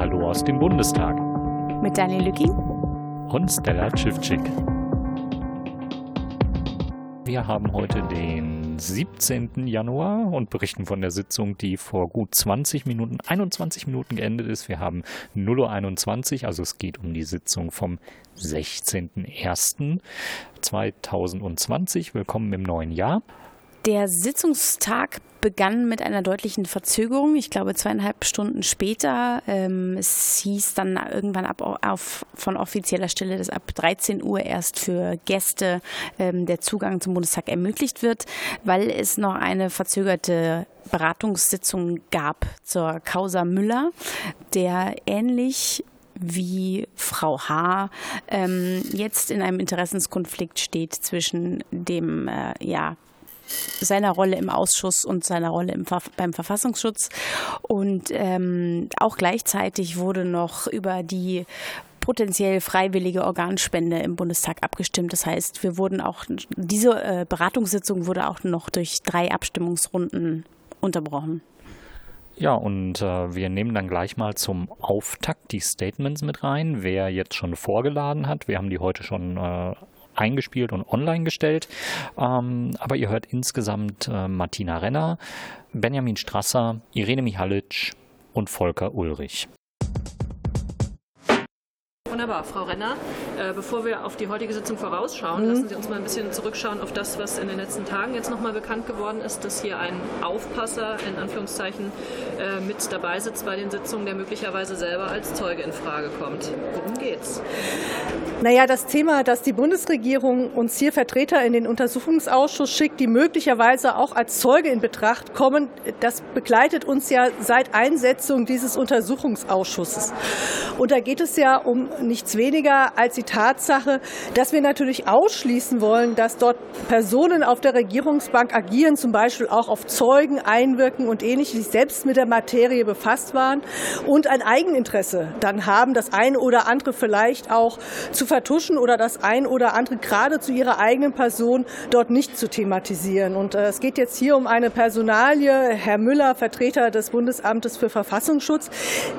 Hallo aus dem Bundestag. Mit Daniel Lücking und Stella Tschiffczyk. Wir haben heute den 17. Januar und berichten von der Sitzung, die vor gut 20 Minuten, 21 Minuten geendet ist. Wir haben 0.21 Uhr, also es geht um die Sitzung vom 16.01.2020. Willkommen im neuen Jahr. Der Sitzungstag begann mit einer deutlichen Verzögerung. Ich glaube, zweieinhalb Stunden später. Ähm, es hieß dann irgendwann ab auf, von offizieller Stelle, dass ab 13 Uhr erst für Gäste ähm, der Zugang zum Bundestag ermöglicht wird, weil es noch eine verzögerte Beratungssitzung gab zur Causa Müller, der ähnlich wie Frau H. Ähm, jetzt in einem Interessenskonflikt steht zwischen dem äh, ja, seiner Rolle im Ausschuss und seiner Rolle im, beim Verfassungsschutz. Und ähm, auch gleichzeitig wurde noch über die potenziell freiwillige Organspende im Bundestag abgestimmt. Das heißt, wir wurden auch, diese äh, Beratungssitzung wurde auch noch durch drei Abstimmungsrunden unterbrochen. Ja, und äh, wir nehmen dann gleich mal zum Auftakt die Statements mit rein, wer jetzt schon vorgeladen hat. Wir haben die heute schon äh, eingespielt und online gestellt. Ähm, aber ihr hört insgesamt äh, Martina Renner, Benjamin Strasser, Irene Michalic und Volker Ulrich. Wunderbar, Frau Renner. Äh, bevor wir auf die heutige Sitzung vorausschauen, mhm. lassen Sie uns mal ein bisschen zurückschauen auf das, was in den letzten Tagen jetzt nochmal bekannt geworden ist, dass hier ein Aufpasser in Anführungszeichen äh, mit dabei sitzt bei den Sitzungen, der möglicherweise selber als Zeuge in Frage kommt. Worum geht's? Naja, das Thema, dass die Bundesregierung uns hier Vertreter in den Untersuchungsausschuss schickt, die möglicherweise auch als Zeuge in Betracht kommen, das begleitet uns ja seit Einsetzung dieses Untersuchungsausschusses. Und da geht es ja um nichts weniger als die Tatsache, dass wir natürlich ausschließen wollen, dass dort Personen auf der Regierungsbank agieren, zum Beispiel auch auf Zeugen einwirken und ähnliches, die selbst mit der Materie befasst waren und ein Eigeninteresse dann haben, das eine oder andere vielleicht auch zu vertuschen oder das ein oder andere gerade zu ihrer eigenen Person dort nicht zu thematisieren. Und äh, es geht jetzt hier um eine Personalie, Herr Müller, Vertreter des Bundesamtes für Verfassungsschutz,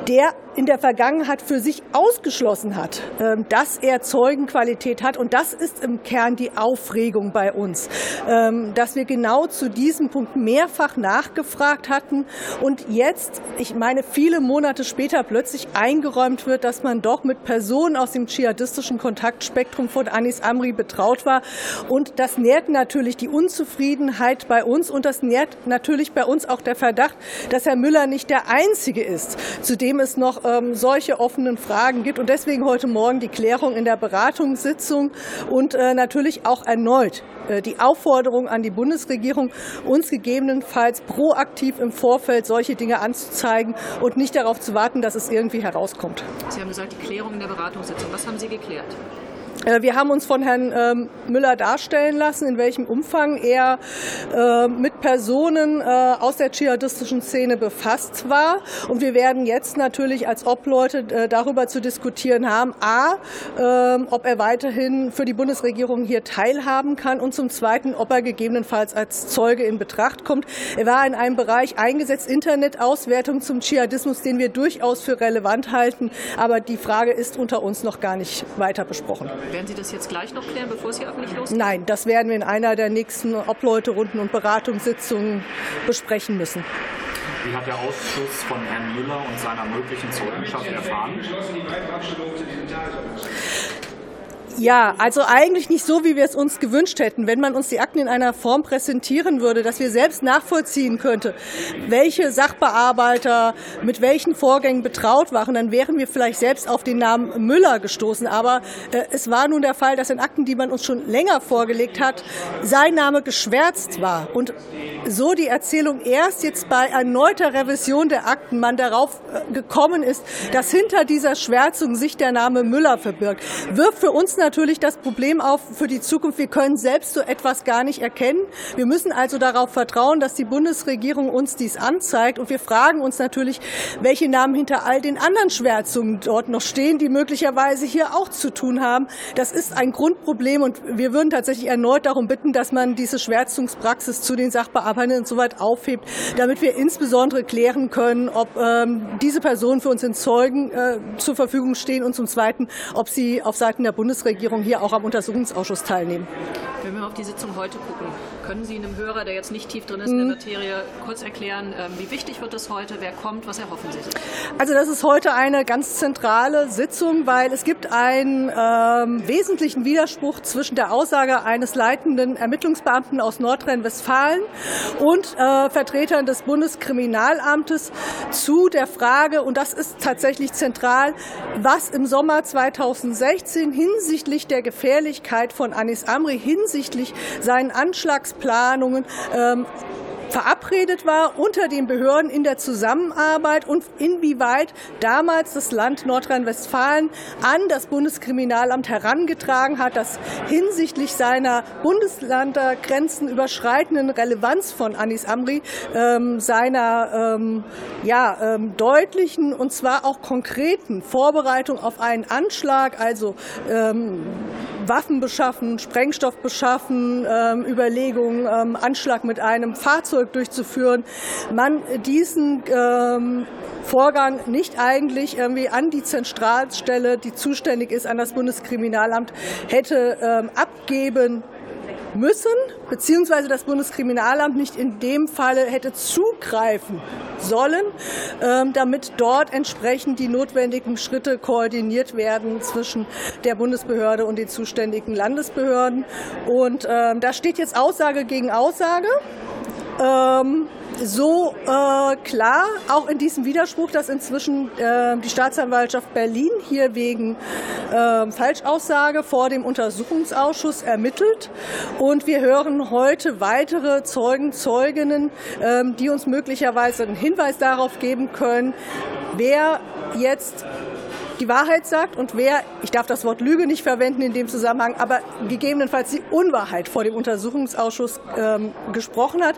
der in der Vergangenheit für sich ausgeschlossen hat, ähm, dass er Zeugenqualität hat. Und das ist im Kern die Aufregung bei uns, ähm, dass wir genau zu diesem Punkt mehrfach nachgefragt hatten und jetzt, ich meine, viele Monate später plötzlich eingeräumt wird, dass man doch mit Personen aus dem dschihadistischen Kontaktspektrum von Anis Amri betraut war. Und das nährt natürlich die Unzufriedenheit bei uns und das nährt natürlich bei uns auch der Verdacht, dass Herr Müller nicht der Einzige ist, zu dem es noch ähm, solche offenen Fragen gibt. Und deswegen heute Morgen die Klärung in der Beratungssitzung und äh, natürlich auch erneut äh, die Aufforderung an die Bundesregierung, uns gegebenenfalls proaktiv im Vorfeld solche Dinge anzuzeigen und nicht darauf zu warten, dass es irgendwie herauskommt. Sie haben gesagt, die Klärung in der Beratungssitzung. Was haben Sie geklärt? Äh, wir haben uns von Herrn ähm, Müller darstellen lassen, in welchem Umfang er äh, mit Personen äh, aus der dschihadistischen Szene befasst war. Und wir werden jetzt natürlich als Obleute darüber zu diskutieren haben, a, ähm, ob er weiterhin für die Bundesregierung hier teilhaben kann und zum Zweiten, ob er gegebenenfalls als Zeuge in Betracht kommt. Er war in einem Bereich eingesetzt, Internetauswertung zum Dschihadismus, den wir durchaus für relevant halten. Aber die Frage ist unter uns noch gar nicht weiter besprochen. Werden Sie das jetzt gleich noch klären, bevor es hier öffentlich losgeht? Nein, das werden wir in einer der nächsten Obleuterunden und Beratungssitzungen besprechen müssen. Wie hat der Ausschuss von Herrn Müller und seiner möglichen Zeugenschaft erfahren? Ja, also eigentlich nicht so, wie wir es uns gewünscht hätten. Wenn man uns die Akten in einer Form präsentieren würde, dass wir selbst nachvollziehen könnte, welche Sachbearbeiter mit welchen Vorgängen betraut waren, dann wären wir vielleicht selbst auf den Namen Müller gestoßen. Aber äh, es war nun der Fall, dass in Akten, die man uns schon länger vorgelegt hat, sein Name geschwärzt war. Und so die Erzählung erst jetzt bei erneuter Revision der Akten man darauf äh, gekommen ist, dass hinter dieser Schwärzung sich der Name Müller verbirgt, wirft für uns natürlich das Problem auf für die Zukunft, wir können selbst so etwas gar nicht erkennen. Wir müssen also darauf vertrauen, dass die Bundesregierung uns dies anzeigt. Und wir fragen uns natürlich, welche Namen hinter all den anderen Schwärzungen dort noch stehen, die möglicherweise hier auch zu tun haben. Das ist ein Grundproblem und wir würden tatsächlich erneut darum bitten, dass man diese Schwärzungspraxis zu den Sachbearbeitenden soweit aufhebt, damit wir insbesondere klären können, ob ähm, diese Personen für uns in Zeugen äh, zur Verfügung stehen und zum Zweiten, ob sie auf Seiten der Bundesregierung hier auch am Untersuchungsausschuss teilnehmen. Wenn wir auf die Sitzung heute gucken, können Sie einem Hörer, der jetzt nicht tief drin ist in der mhm. Materie, kurz erklären, ähm, wie wichtig wird das heute, wer kommt, was erhoffen Sie sich? Also das ist heute eine ganz zentrale Sitzung, weil es gibt einen ähm, wesentlichen Widerspruch zwischen der Aussage eines leitenden Ermittlungsbeamten aus Nordrhein-Westfalen und äh, Vertretern des Bundeskriminalamtes zu der Frage, und das ist tatsächlich zentral, was im Sommer 2016 hinsichtlich der Gefährlichkeit von Anis Amri, hinsichtlich seinen Anschlags Planungen ähm, verabredet war unter den Behörden in der Zusammenarbeit und inwieweit damals das Land Nordrhein-Westfalen an das Bundeskriminalamt herangetragen hat, dass hinsichtlich seiner Bundeslandergrenzen überschreitenden Relevanz von Anis Amri ähm, seiner ähm, ja, ähm, deutlichen und zwar auch konkreten Vorbereitung auf einen Anschlag, also ähm, Waffen beschaffen, Sprengstoff beschaffen, ähm, Überlegungen, ähm, Anschlag mit einem Fahrzeug durchzuführen, man diesen ähm, Vorgang nicht eigentlich irgendwie an die Zentralstelle, die zuständig ist, an das Bundeskriminalamt, hätte ähm, abgeben müssen, beziehungsweise das Bundeskriminalamt nicht in dem Falle hätte zugreifen sollen, ähm, damit dort entsprechend die notwendigen Schritte koordiniert werden zwischen der Bundesbehörde und den zuständigen Landesbehörden. Und ähm, da steht jetzt Aussage gegen Aussage. Ähm, so äh, klar, auch in diesem Widerspruch, dass inzwischen äh, die Staatsanwaltschaft Berlin hier wegen äh, Falschaussage vor dem Untersuchungsausschuss ermittelt. Und wir hören heute weitere Zeugen, Zeuginnen, ähm, die uns möglicherweise einen Hinweis darauf geben können, wer jetzt die Wahrheit sagt und wer, ich darf das Wort Lüge nicht verwenden in dem Zusammenhang, aber gegebenenfalls die Unwahrheit vor dem Untersuchungsausschuss ähm, gesprochen hat.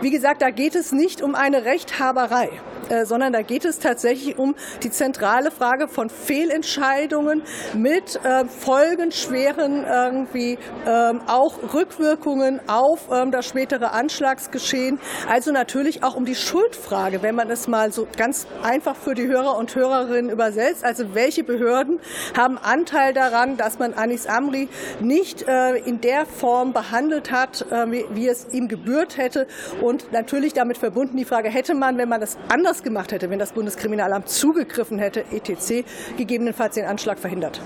Wie gesagt, da geht es nicht um eine Rechthaberei. Äh, sondern da geht es tatsächlich um die zentrale Frage von Fehlentscheidungen mit äh, folgenschweren irgendwie ähm, auch Rückwirkungen auf ähm, das spätere Anschlagsgeschehen. Also natürlich auch um die Schuldfrage, wenn man es mal so ganz einfach für die Hörer und Hörerinnen übersetzt. Also welche Behörden haben Anteil daran, dass man Anis Amri nicht äh, in der Form behandelt hat, äh, wie, wie es ihm gebührt hätte. Und natürlich damit verbunden die Frage, hätte man, wenn man das anders anders gemacht hätte, wenn das Bundeskriminalamt zugegriffen hätte, etc., gegebenenfalls den Anschlag verhindert.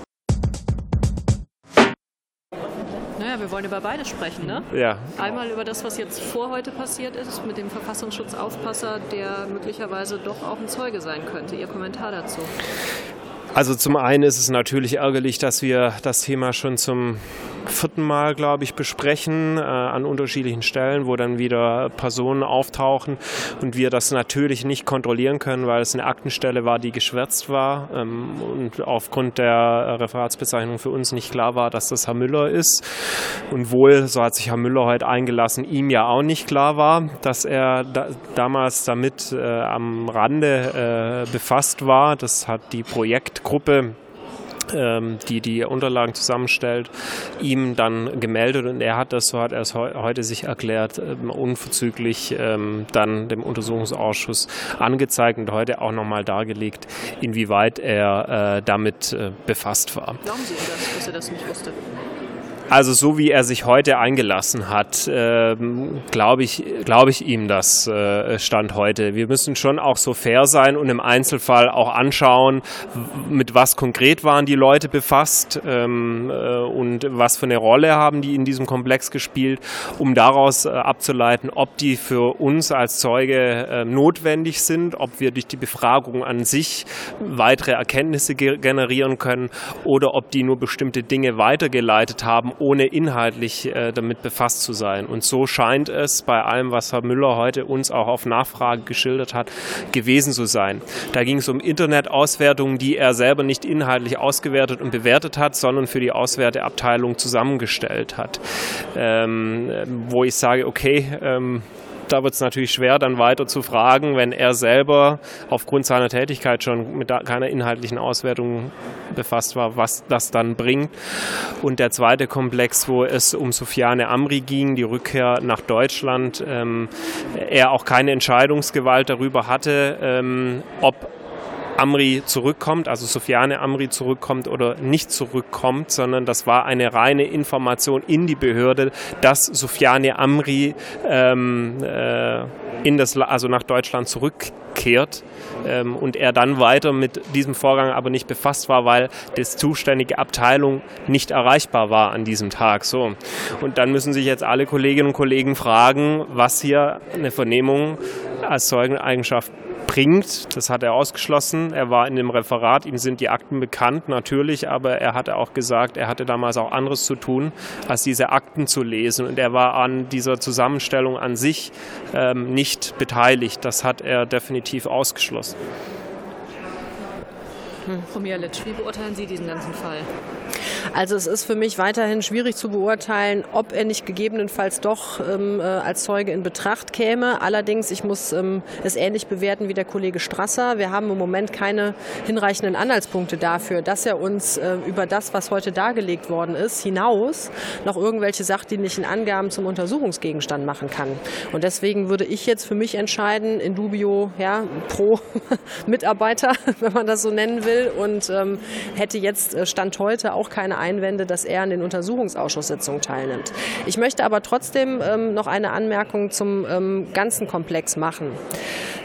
Naja, wir wollen über beides sprechen, ne? Ja. Einmal über das, was jetzt vor heute passiert ist, mit dem Verfassungsschutzaufpasser, der möglicherweise doch auch ein Zeuge sein könnte. Ihr Kommentar dazu? Also zum einen ist es natürlich ärgerlich, dass wir das Thema schon zum vierten Mal, glaube ich, besprechen äh, an unterschiedlichen Stellen, wo dann wieder Personen auftauchen und wir das natürlich nicht kontrollieren können, weil es eine Aktenstelle war, die geschwärzt war ähm, und aufgrund der Referatsbezeichnung für uns nicht klar war, dass das Herr Müller ist. Und wohl, so hat sich Herr Müller heute eingelassen, ihm ja auch nicht klar war, dass er da, damals damit äh, am Rande äh, befasst war. Das hat die Projektgruppe ähm, die die Unterlagen zusammenstellt, ihm dann gemeldet und er hat das, so hat er es heute sich erklärt, ähm, unverzüglich ähm, dann dem Untersuchungsausschuss angezeigt und heute auch nochmal dargelegt, inwieweit er äh, damit äh, befasst war. Glauben Sie das, dass er das nicht wusste? Also so wie er sich heute eingelassen hat, äh, glaube ich, glaube ich ihm das äh, Stand heute. Wir müssen schon auch so fair sein und im Einzelfall auch anschauen, mit was konkret waren die Leute befasst ähm, äh, und was für eine Rolle haben die in diesem Komplex gespielt, um daraus äh, abzuleiten, ob die für uns als Zeuge notwendig sind, ob wir durch die Befragung an sich weitere Erkenntnisse ge generieren können oder ob die nur bestimmte Dinge weitergeleitet haben ohne inhaltlich äh, damit befasst zu sein. Und so scheint es bei allem, was Herr Müller heute uns auch auf Nachfrage geschildert hat, gewesen zu sein. Da ging es um Internetauswertungen, die er selber nicht inhaltlich ausgewertet und bewertet hat, sondern für die Auswerteabteilung zusammengestellt hat. Ähm, wo ich sage, okay, ähm, da wird es natürlich schwer, dann weiter zu fragen, wenn er selber aufgrund seiner Tätigkeit schon mit keiner inhaltlichen Auswertung befasst war, was das dann bringt. Und der zweite Komplex, wo es um Sofiane Amri ging, die Rückkehr nach Deutschland, ähm, er auch keine Entscheidungsgewalt darüber hatte, ähm, ob Amri zurückkommt, also Sofiane Amri zurückkommt oder nicht zurückkommt, sondern das war eine reine Information in die Behörde, dass Sofiane Amri ähm, äh, in das, also nach Deutschland zurückkehrt ähm, und er dann weiter mit diesem Vorgang aber nicht befasst war, weil das zuständige Abteilung nicht erreichbar war an diesem Tag. So und dann müssen sich jetzt alle Kolleginnen und Kollegen fragen, was hier eine Vernehmung als Zeugeneigenschaft bringt. Das hat er ausgeschlossen. Er war in dem Referat, ihm sind die Akten bekannt, natürlich, aber er hatte auch gesagt, er hatte damals auch anderes zu tun, als diese Akten zu lesen. Und er war an dieser Zusammenstellung an sich ähm, nicht beteiligt. Das hat er definitiv ausgeschlossen. Hm. Frau Mialic, wie beurteilen Sie diesen ganzen Fall? Also es ist für mich weiterhin schwierig zu beurteilen, ob er nicht gegebenenfalls doch ähm, äh, als Zeuge in Betracht käme. Allerdings, ich muss ähm, es ähnlich bewerten wie der Kollege Strasser. Wir haben im Moment keine hinreichenden Anhaltspunkte dafür, dass er uns äh, über das, was heute dargelegt worden ist, hinaus noch irgendwelche sachdienlichen Angaben zum Untersuchungsgegenstand machen kann. Und deswegen würde ich jetzt für mich entscheiden, in dubio ja, pro Mitarbeiter, wenn man das so nennen will, und ähm, hätte jetzt äh, Stand heute auch keine Einwände, dass er an den Untersuchungsausschusssitzungen teilnimmt. Ich möchte aber trotzdem ähm, noch eine Anmerkung zum ähm, ganzen Komplex machen.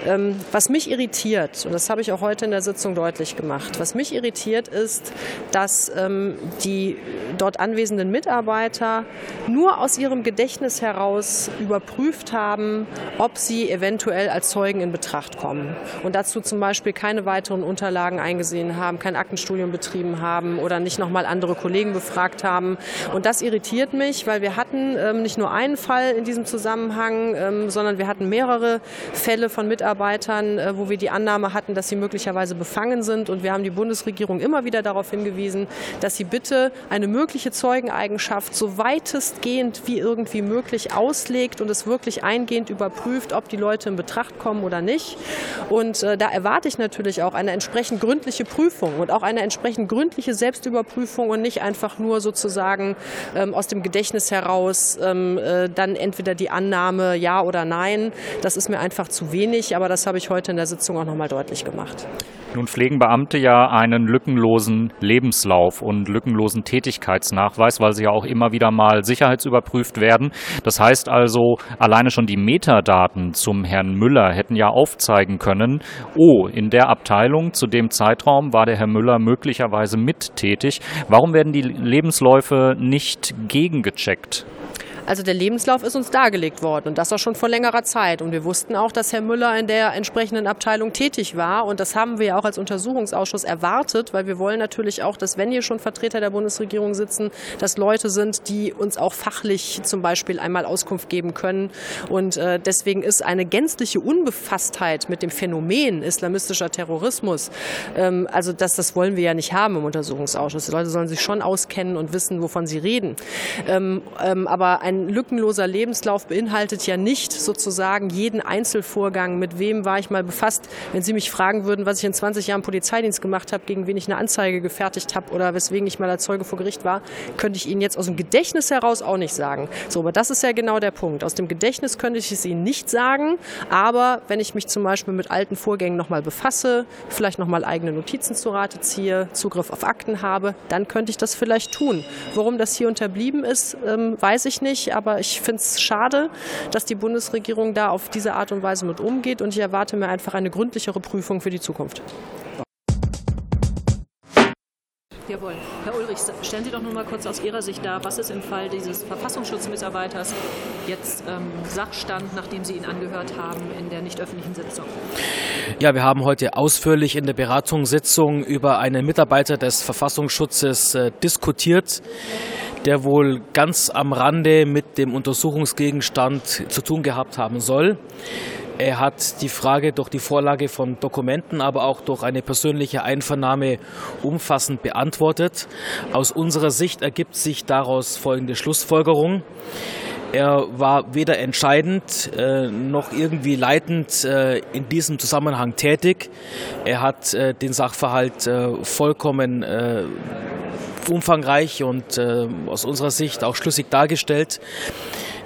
Ähm, was mich irritiert, und das habe ich auch heute in der Sitzung deutlich gemacht, was mich irritiert ist, dass ähm, die dort anwesenden Mitarbeiter nur aus ihrem Gedächtnis heraus überprüft haben, ob sie eventuell als Zeugen in Betracht kommen und dazu zum Beispiel keine weiteren Unterlagen eingesehen haben, kein Aktenstudium betrieben haben oder nicht nochmal andere Kollegen befragt haben. Und das irritiert mich, weil wir hatten ähm, nicht nur einen Fall in diesem Zusammenhang, ähm, sondern wir hatten mehrere Fälle von Mitarbeitern, äh, wo wir die Annahme hatten, dass sie möglicherweise befangen sind. Und wir haben die Bundesregierung immer wieder darauf hingewiesen, dass sie bitte eine mögliche Zeugeneigenschaft so weitestgehend wie irgendwie möglich auslegt und es wirklich eingehend überprüft, ob die Leute in Betracht kommen oder nicht. Und äh, da erwarte ich natürlich auch eine entsprechend gründliche Prüfung und auch eine entsprechend gründliche Selbstüberprüfung und nicht einfach nur sozusagen ähm, aus dem Gedächtnis heraus ähm, äh, dann entweder die Annahme ja oder nein. Das ist mir einfach zu wenig, aber das habe ich heute in der Sitzung auch nochmal deutlich gemacht. Nun pflegen Beamte ja einen lückenlosen Lebenslauf und lückenlosen Tätigkeitsnachweis, weil sie ja auch immer wieder mal sicherheitsüberprüft werden. Das heißt also, alleine schon die Metadaten zum Herrn Müller hätten ja aufzeigen können, oh, in der Abteilung zu dem Zeitraum war der Herr Müller möglicherweise mittätig. Warum werden die Lebensläufe nicht gegengecheckt? Also der Lebenslauf ist uns dargelegt worden und das auch schon vor längerer Zeit. Und wir wussten auch, dass Herr Müller in der entsprechenden Abteilung tätig war. Und das haben wir ja auch als Untersuchungsausschuss erwartet, weil wir wollen natürlich auch, dass wenn hier schon Vertreter der Bundesregierung sitzen, dass Leute sind, die uns auch fachlich zum Beispiel einmal Auskunft geben können. Und äh, deswegen ist eine gänzliche Unbefasstheit mit dem Phänomen islamistischer Terrorismus, ähm, also das, das wollen wir ja nicht haben im Untersuchungsausschuss. Die Leute sollen sich schon auskennen und wissen, wovon sie reden. Ähm, ähm, aber ein ein lückenloser Lebenslauf beinhaltet ja nicht sozusagen jeden Einzelvorgang, mit wem war ich mal befasst. Wenn Sie mich fragen würden, was ich in 20 Jahren Polizeidienst gemacht habe, gegen wen ich eine Anzeige gefertigt habe oder weswegen ich mal als Zeuge vor Gericht war, könnte ich Ihnen jetzt aus dem Gedächtnis heraus auch nicht sagen. So, aber das ist ja genau der Punkt. Aus dem Gedächtnis könnte ich es Ihnen nicht sagen, aber wenn ich mich zum Beispiel mit alten Vorgängen nochmal befasse, vielleicht nochmal eigene Notizen zu Rate ziehe, Zugriff auf Akten habe, dann könnte ich das vielleicht tun. Warum das hier unterblieben ist, ähm, weiß ich nicht aber ich finde es schade, dass die Bundesregierung da auf diese Art und Weise mit umgeht und ich erwarte mir einfach eine gründlichere Prüfung für die Zukunft. Jawohl. Herr Ulrich, stellen Sie doch nur mal kurz aus Ihrer Sicht dar, was ist im Fall dieses Verfassungsschutzmitarbeiters jetzt ähm, Sachstand, nachdem Sie ihn angehört haben in der nicht öffentlichen Sitzung? Ja, wir haben heute ausführlich in der Beratungssitzung über einen Mitarbeiter des Verfassungsschutzes äh, diskutiert der wohl ganz am Rande mit dem Untersuchungsgegenstand zu tun gehabt haben soll. Er hat die Frage durch die Vorlage von Dokumenten, aber auch durch eine persönliche Einvernahme umfassend beantwortet. Aus unserer Sicht ergibt sich daraus folgende Schlussfolgerung. Er war weder entscheidend äh, noch irgendwie leitend äh, in diesem Zusammenhang tätig. Er hat äh, den Sachverhalt vollkommen umfangreich und aus unserer Sicht auch schlüssig dargestellt.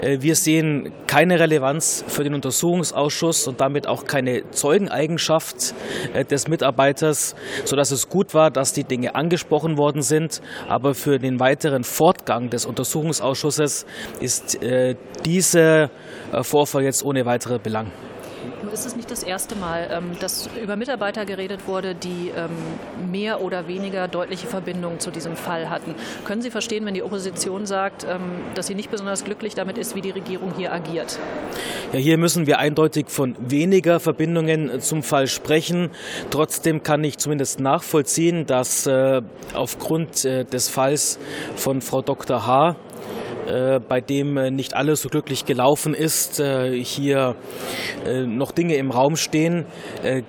Äh, wir sehen keine Relevanz für den Untersuchungsausschuss und damit auch keine Zeugeneigenschaft äh, des Mitarbeiters, sodass es gut war, dass die Dinge angesprochen worden sind. Aber für den weiteren Fortgang des Untersuchungsausschusses ist äh, dieser Vorfall jetzt ohne weitere Belang. Nun ist es nicht das erste Mal, ähm, dass über Mitarbeiter geredet wurde, die ähm, mehr oder weniger deutliche Verbindungen zu diesem Fall hatten. Können Sie verstehen, wenn die Opposition sagt, ähm, dass sie nicht besonders glücklich damit ist, wie die Regierung hier agiert? Ja, hier müssen wir eindeutig von weniger Verbindungen zum Fall sprechen. Trotzdem kann ich zumindest nachvollziehen, dass äh, aufgrund äh, des Falls von Frau Dr. H äh, bei dem äh, nicht alles so glücklich gelaufen ist, äh, hier noch Dinge im Raum stehen.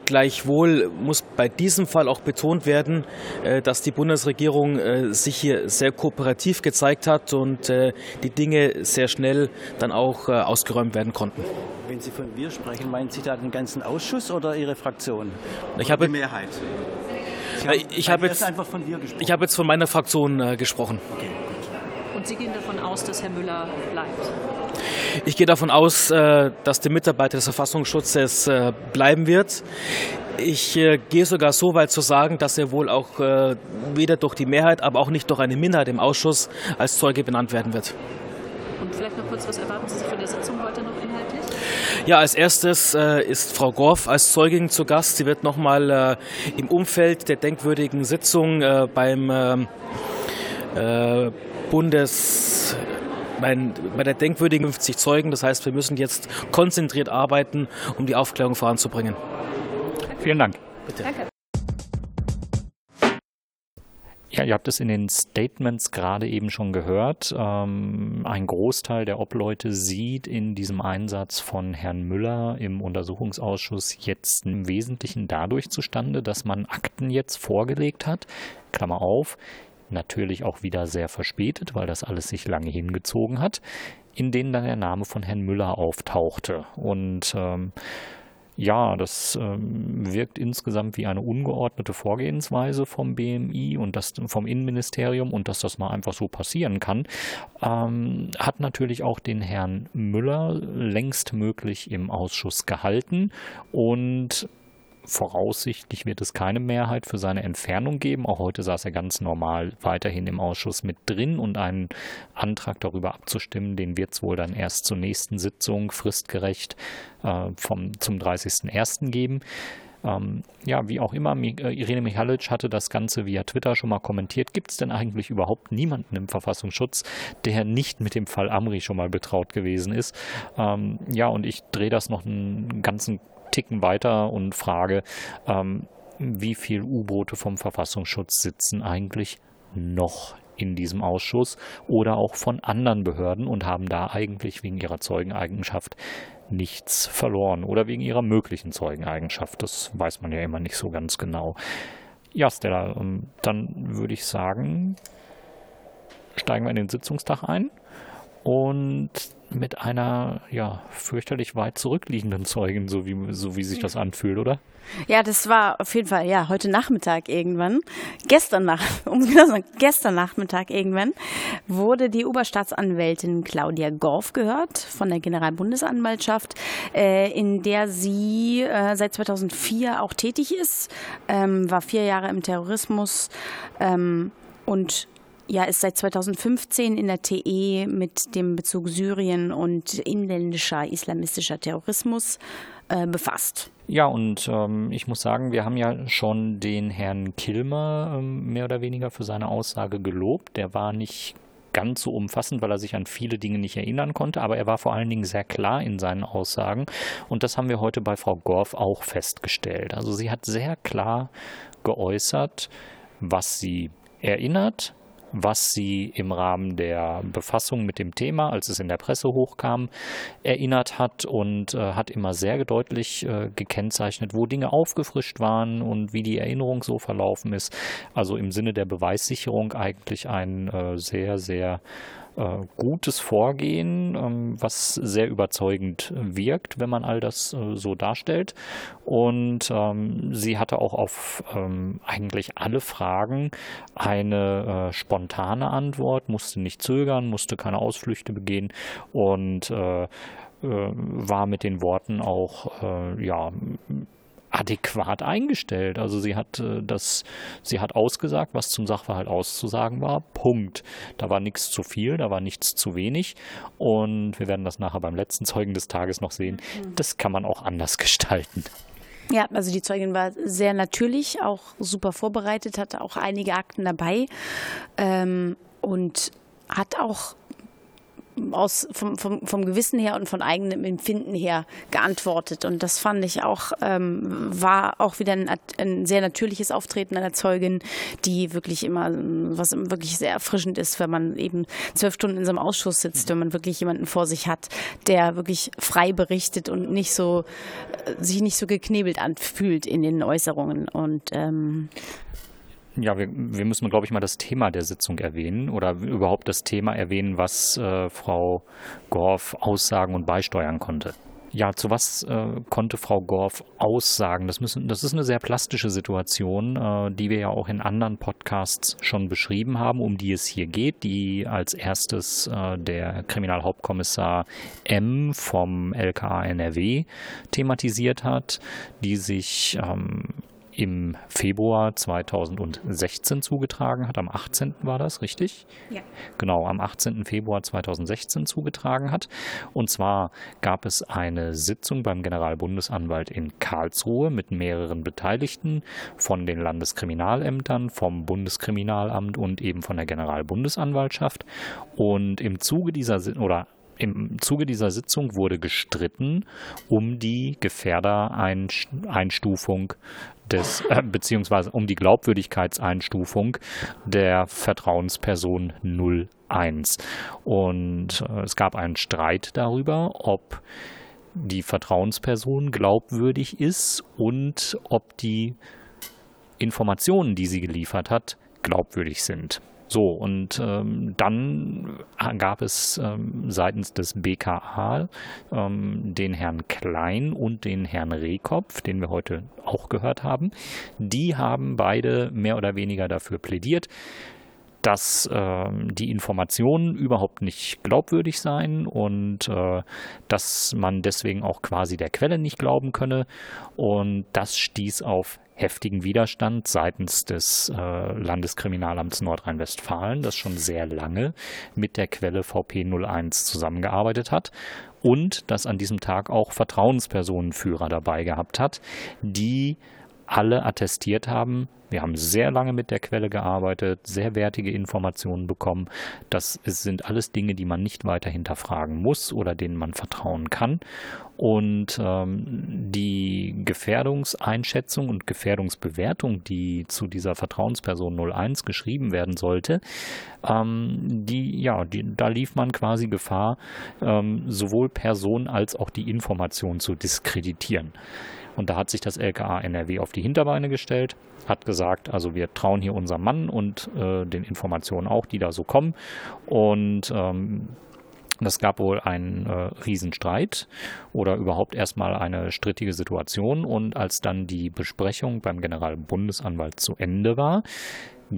Gleichwohl muss bei diesem Fall auch betont werden, dass die Bundesregierung sich hier sehr kooperativ gezeigt hat und die Dinge sehr schnell dann auch ausgeräumt werden konnten. Wenn Sie von wir sprechen, meinen Sie da den ganzen Ausschuss oder Ihre Fraktion? Ich habe, die Mehrheit. ich habe jetzt, ich habe jetzt von meiner Fraktion äh, gesprochen. Okay. Und Sie gehen davon aus, dass Herr Müller bleibt? Ich gehe davon aus, äh, dass der Mitarbeiter des Verfassungsschutzes äh, bleiben wird. Ich äh, gehe sogar so weit zu sagen, dass er wohl auch weder durch die Mehrheit, aber auch nicht durch eine Minderheit im Ausschuss als Zeuge benannt werden wird. Und vielleicht noch kurz, was erwarten Sie sich von der Sitzung heute noch inhaltlich? Ja, als erstes äh, ist Frau Gorf als Zeugin zu Gast. Sie wird nochmal im Umfeld der denkwürdigen Sitzung beim Bundes bei der denkwürdigen 50 Zeugen. Das heißt, wir müssen jetzt konzentriert arbeiten, um die Aufklärung voranzubringen. Vielen Dank. Bitte. Danke. Ja, ihr habt es in den Statements gerade eben schon gehört. Ähm, ein Großteil der Obleute sieht in diesem Einsatz von Herrn Müller im Untersuchungsausschuss jetzt im Wesentlichen dadurch zustande, dass man Akten jetzt vorgelegt hat, Klammer auf, natürlich auch wieder sehr verspätet, weil das alles sich lange hingezogen hat, in denen dann der Name von Herrn Müller auftauchte. Und ähm, ja, das ähm, wirkt insgesamt wie eine ungeordnete Vorgehensweise vom BMI und das vom Innenministerium und dass das mal einfach so passieren kann, ähm, hat natürlich auch den Herrn Müller längst möglich im Ausschuss gehalten und voraussichtlich wird es keine Mehrheit für seine Entfernung geben. Auch heute saß er ganz normal weiterhin im Ausschuss mit drin und einen Antrag darüber abzustimmen, den wird es wohl dann erst zur nächsten Sitzung fristgerecht äh, vom, zum 30.01. geben. Ähm, ja, wie auch immer, äh, Irene Michalic hatte das Ganze via Twitter schon mal kommentiert. Gibt es denn eigentlich überhaupt niemanden im Verfassungsschutz, der nicht mit dem Fall Amri schon mal betraut gewesen ist? Ähm, ja, und ich drehe das noch einen ganzen Ticken weiter und frage, ähm, wie viele U-Boote vom Verfassungsschutz sitzen eigentlich noch in diesem Ausschuss oder auch von anderen Behörden und haben da eigentlich wegen ihrer Zeugeneigenschaft nichts verloren oder wegen ihrer möglichen Zeugeneigenschaft. Das weiß man ja immer nicht so ganz genau. Ja, Stella, ähm, dann würde ich sagen, steigen wir in den Sitzungstag ein und mit einer ja fürchterlich weit zurückliegenden Zeugin, so wie, so wie sich das anfühlt, oder? Ja, das war auf jeden Fall, ja, heute Nachmittag irgendwann. Gestern nach, um genau sagen, gestern Nachmittag irgendwann wurde die Oberstaatsanwältin Claudia Gorf gehört von der Generalbundesanwaltschaft, äh, in der sie äh, seit 2004 auch tätig ist, ähm, war vier Jahre im Terrorismus ähm, und ja, ist seit 2015 in der TE mit dem Bezug Syrien und inländischer islamistischer Terrorismus äh, befasst. Ja, und ähm, ich muss sagen, wir haben ja schon den Herrn Kilmer ähm, mehr oder weniger für seine Aussage gelobt. Der war nicht ganz so umfassend, weil er sich an viele Dinge nicht erinnern konnte, aber er war vor allen Dingen sehr klar in seinen Aussagen. Und das haben wir heute bei Frau Gorf auch festgestellt. Also sie hat sehr klar geäußert, was sie erinnert, was sie im Rahmen der Befassung mit dem Thema, als es in der Presse hochkam, erinnert hat und äh, hat immer sehr deutlich äh, gekennzeichnet, wo Dinge aufgefrischt waren und wie die Erinnerung so verlaufen ist. Also im Sinne der Beweissicherung eigentlich ein äh, sehr, sehr äh, gutes Vorgehen, ähm, was sehr überzeugend wirkt, wenn man all das äh, so darstellt. Und ähm, sie hatte auch auf ähm, eigentlich alle Fragen eine äh, spontane Antwort, musste nicht zögern, musste keine Ausflüchte begehen und äh, äh, war mit den Worten auch äh, ja adäquat eingestellt. Also sie hat äh, das, sie hat ausgesagt, was zum Sachverhalt auszusagen war. Punkt. Da war nichts zu viel, da war nichts zu wenig. Und wir werden das nachher beim letzten Zeugen des Tages noch sehen. Mhm. Das kann man auch anders gestalten. Ja, also die Zeugin war sehr natürlich, auch super vorbereitet, hatte auch einige Akten dabei ähm, und hat auch aus, vom, vom, vom Gewissen her und von eigenem Empfinden her geantwortet. Und das fand ich auch, ähm, war auch wieder ein, ein, sehr natürliches Auftreten einer Zeugin, die wirklich immer, was wirklich sehr erfrischend ist, wenn man eben zwölf Stunden in so einem Ausschuss sitzt, wenn man wirklich jemanden vor sich hat, der wirklich frei berichtet und nicht so, äh, sich nicht so geknebelt anfühlt in den Äußerungen. Und ähm, ja, wir, wir müssen, glaube ich, mal das Thema der Sitzung erwähnen oder überhaupt das Thema erwähnen, was äh, Frau Gorf aussagen und beisteuern konnte. Ja, zu was äh, konnte Frau Gorf aussagen? Das, müssen, das ist eine sehr plastische Situation, äh, die wir ja auch in anderen Podcasts schon beschrieben haben, um die es hier geht, die als erstes äh, der Kriminalhauptkommissar M vom LKA NRW thematisiert hat, die sich ähm, im Februar 2016 zugetragen hat. Am 18. war das, richtig? Ja. Genau, am 18. Februar 2016 zugetragen hat. Und zwar gab es eine Sitzung beim Generalbundesanwalt in Karlsruhe mit mehreren Beteiligten von den Landeskriminalämtern, vom Bundeskriminalamt und eben von der Generalbundesanwaltschaft. Und im Zuge dieser oder im Zuge dieser Sitzung wurde gestritten um die Gefährdereinstufung des, äh, beziehungsweise um die Glaubwürdigkeitseinstufung der Vertrauensperson 01. Und äh, es gab einen Streit darüber, ob die Vertrauensperson glaubwürdig ist und ob die Informationen, die sie geliefert hat, glaubwürdig sind. So, und ähm, dann gab es ähm, seitens des BKA ähm, den Herrn Klein und den Herrn Rehkopf, den wir heute auch gehört haben. Die haben beide mehr oder weniger dafür plädiert, dass äh, die Informationen überhaupt nicht glaubwürdig seien und äh, dass man deswegen auch quasi der Quelle nicht glauben könne. Und das stieß auf heftigen Widerstand seitens des äh, Landeskriminalamts Nordrhein-Westfalen, das schon sehr lange mit der Quelle VP01 zusammengearbeitet hat und das an diesem Tag auch Vertrauenspersonenführer dabei gehabt hat, die alle attestiert haben, wir haben sehr lange mit der Quelle gearbeitet, sehr wertige Informationen bekommen. Das sind alles Dinge, die man nicht weiter hinterfragen muss oder denen man vertrauen kann. Und ähm, die Gefährdungseinschätzung und Gefährdungsbewertung, die zu dieser Vertrauensperson 01 geschrieben werden sollte, ähm, die, ja, die, da lief man quasi Gefahr, ähm, sowohl Person als auch die Information zu diskreditieren. Und da hat sich das LKA NRW auf die Hinterbeine gestellt, hat gesagt, also wir trauen hier unserem Mann und äh, den Informationen auch, die da so kommen. Und ähm, das gab wohl einen äh, Riesenstreit oder überhaupt erstmal eine strittige Situation. Und als dann die Besprechung beim Generalbundesanwalt zu Ende war,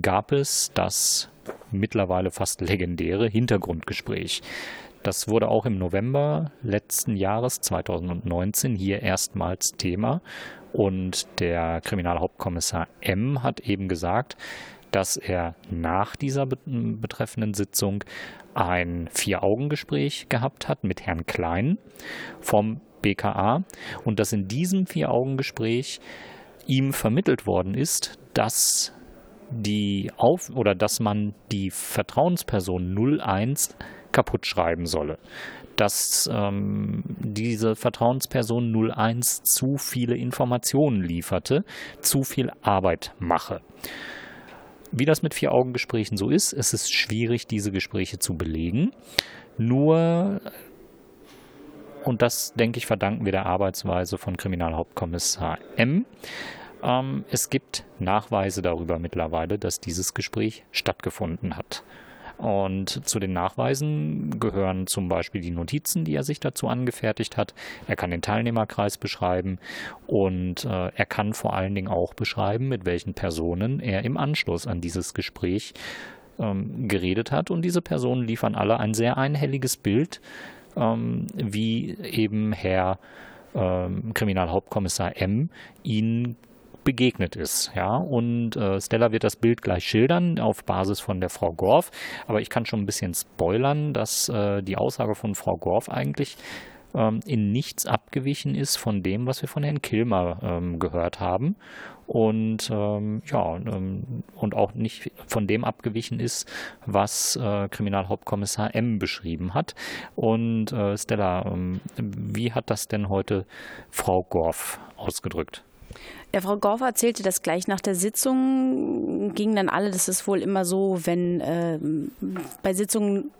gab es das mittlerweile fast legendäre Hintergrundgespräch. Das wurde auch im November letzten Jahres 2019 hier erstmals Thema. Und der Kriminalhauptkommissar M hat eben gesagt, dass er nach dieser betreffenden Sitzung ein Vier-Augen-Gespräch gehabt hat mit Herrn Klein vom BKA und dass in diesem Vier-Augen-Gespräch ihm vermittelt worden ist, dass die auf oder dass man die Vertrauensperson 01 kaputt schreiben solle. Dass ähm, diese Vertrauensperson 01 zu viele Informationen lieferte, zu viel Arbeit mache. wie das mit Vier-Augen-Gesprächen so ist, es ist schwierig, diese Gespräche zu belegen. Nur und das, denke ich, verdanken wir der Arbeitsweise von Kriminalhauptkommissar M. Ähm, es gibt Nachweise darüber mittlerweile, dass dieses Gespräch stattgefunden hat. Und zu den Nachweisen gehören zum Beispiel die Notizen, die er sich dazu angefertigt hat. Er kann den Teilnehmerkreis beschreiben und äh, er kann vor allen Dingen auch beschreiben, mit welchen Personen er im Anschluss an dieses Gespräch ähm, geredet hat. Und diese Personen liefern alle ein sehr einhelliges Bild, ähm, wie eben Herr ähm, Kriminalhauptkommissar M ihn begegnet ist. Ja, und äh, Stella wird das Bild gleich schildern auf Basis von der Frau Gorf. Aber ich kann schon ein bisschen spoilern, dass äh, die Aussage von Frau Gorf eigentlich ähm, in nichts abgewichen ist von dem, was wir von Herrn Kilmer ähm, gehört haben. Und ähm, ja, ähm, und auch nicht von dem abgewichen ist, was äh, Kriminalhauptkommissar M beschrieben hat. Und äh, Stella, ähm, wie hat das denn heute Frau Gorf ausgedrückt? Ja, Frau Gorf erzählte das gleich nach der Sitzung, gingen dann alle, das ist wohl immer so, wenn äh, bei Sitzungen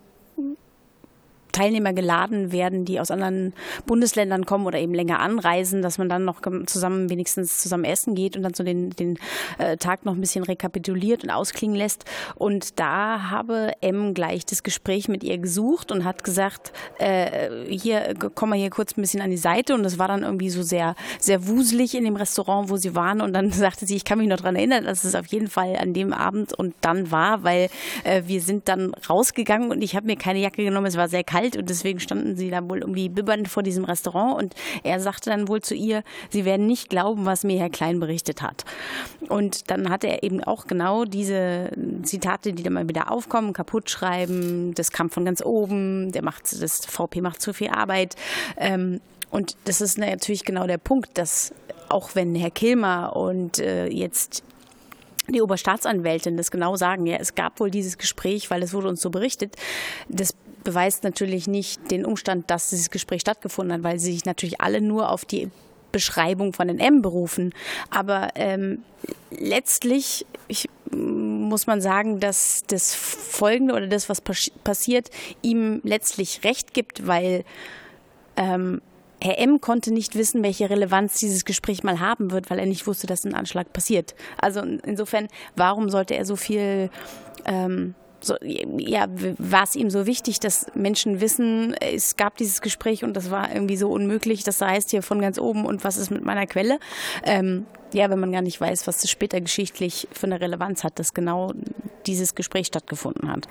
Teilnehmer geladen werden, die aus anderen Bundesländern kommen oder eben länger anreisen, dass man dann noch zusammen wenigstens zusammen essen geht und dann so den, den äh, Tag noch ein bisschen rekapituliert und ausklingen lässt. Und da habe M gleich das Gespräch mit ihr gesucht und hat gesagt, äh, hier, komm mal hier kurz ein bisschen an die Seite. Und das war dann irgendwie so sehr, sehr wuselig in dem Restaurant, wo sie waren. Und dann sagte sie, ich kann mich noch daran erinnern, dass es auf jeden Fall an dem Abend und dann war, weil äh, wir sind dann rausgegangen und ich habe mir keine Jacke genommen, es war sehr kalt kalt und deswegen standen sie da wohl irgendwie bibbernd vor diesem Restaurant und er sagte dann wohl zu ihr, sie werden nicht glauben, was mir Herr Klein berichtet hat. Und dann hatte er eben auch genau diese Zitate, die dann mal wieder aufkommen, kaputt schreiben, das kam von ganz oben, der macht, das VP macht zu viel Arbeit. Ähm, und das ist natürlich genau der Punkt, dass auch wenn Herr Kilmer und äh, jetzt die Oberstaatsanwältin das genau sagen, ja, es gab wohl dieses Gespräch, weil es wurde uns so berichtet. Das beweist natürlich nicht den Umstand, dass dieses Gespräch stattgefunden hat, weil sie sich natürlich alle nur auf die Beschreibung von den M berufen. Aber ähm, letztlich ich, muss man sagen, dass das Folgende oder das, was passiert, ihm letztlich recht gibt, weil ähm, Herr M. konnte nicht wissen, welche Relevanz dieses Gespräch mal haben wird, weil er nicht wusste, dass ein Anschlag passiert. Also insofern, warum sollte er so viel ähm, so, ja, war es ihm so wichtig, dass Menschen wissen, es gab dieses Gespräch und das war irgendwie so unmöglich. Das heißt hier von ganz oben und was ist mit meiner Quelle? Ähm, ja, wenn man gar nicht weiß, was später geschichtlich für eine Relevanz hat, dass genau dieses Gespräch stattgefunden hat.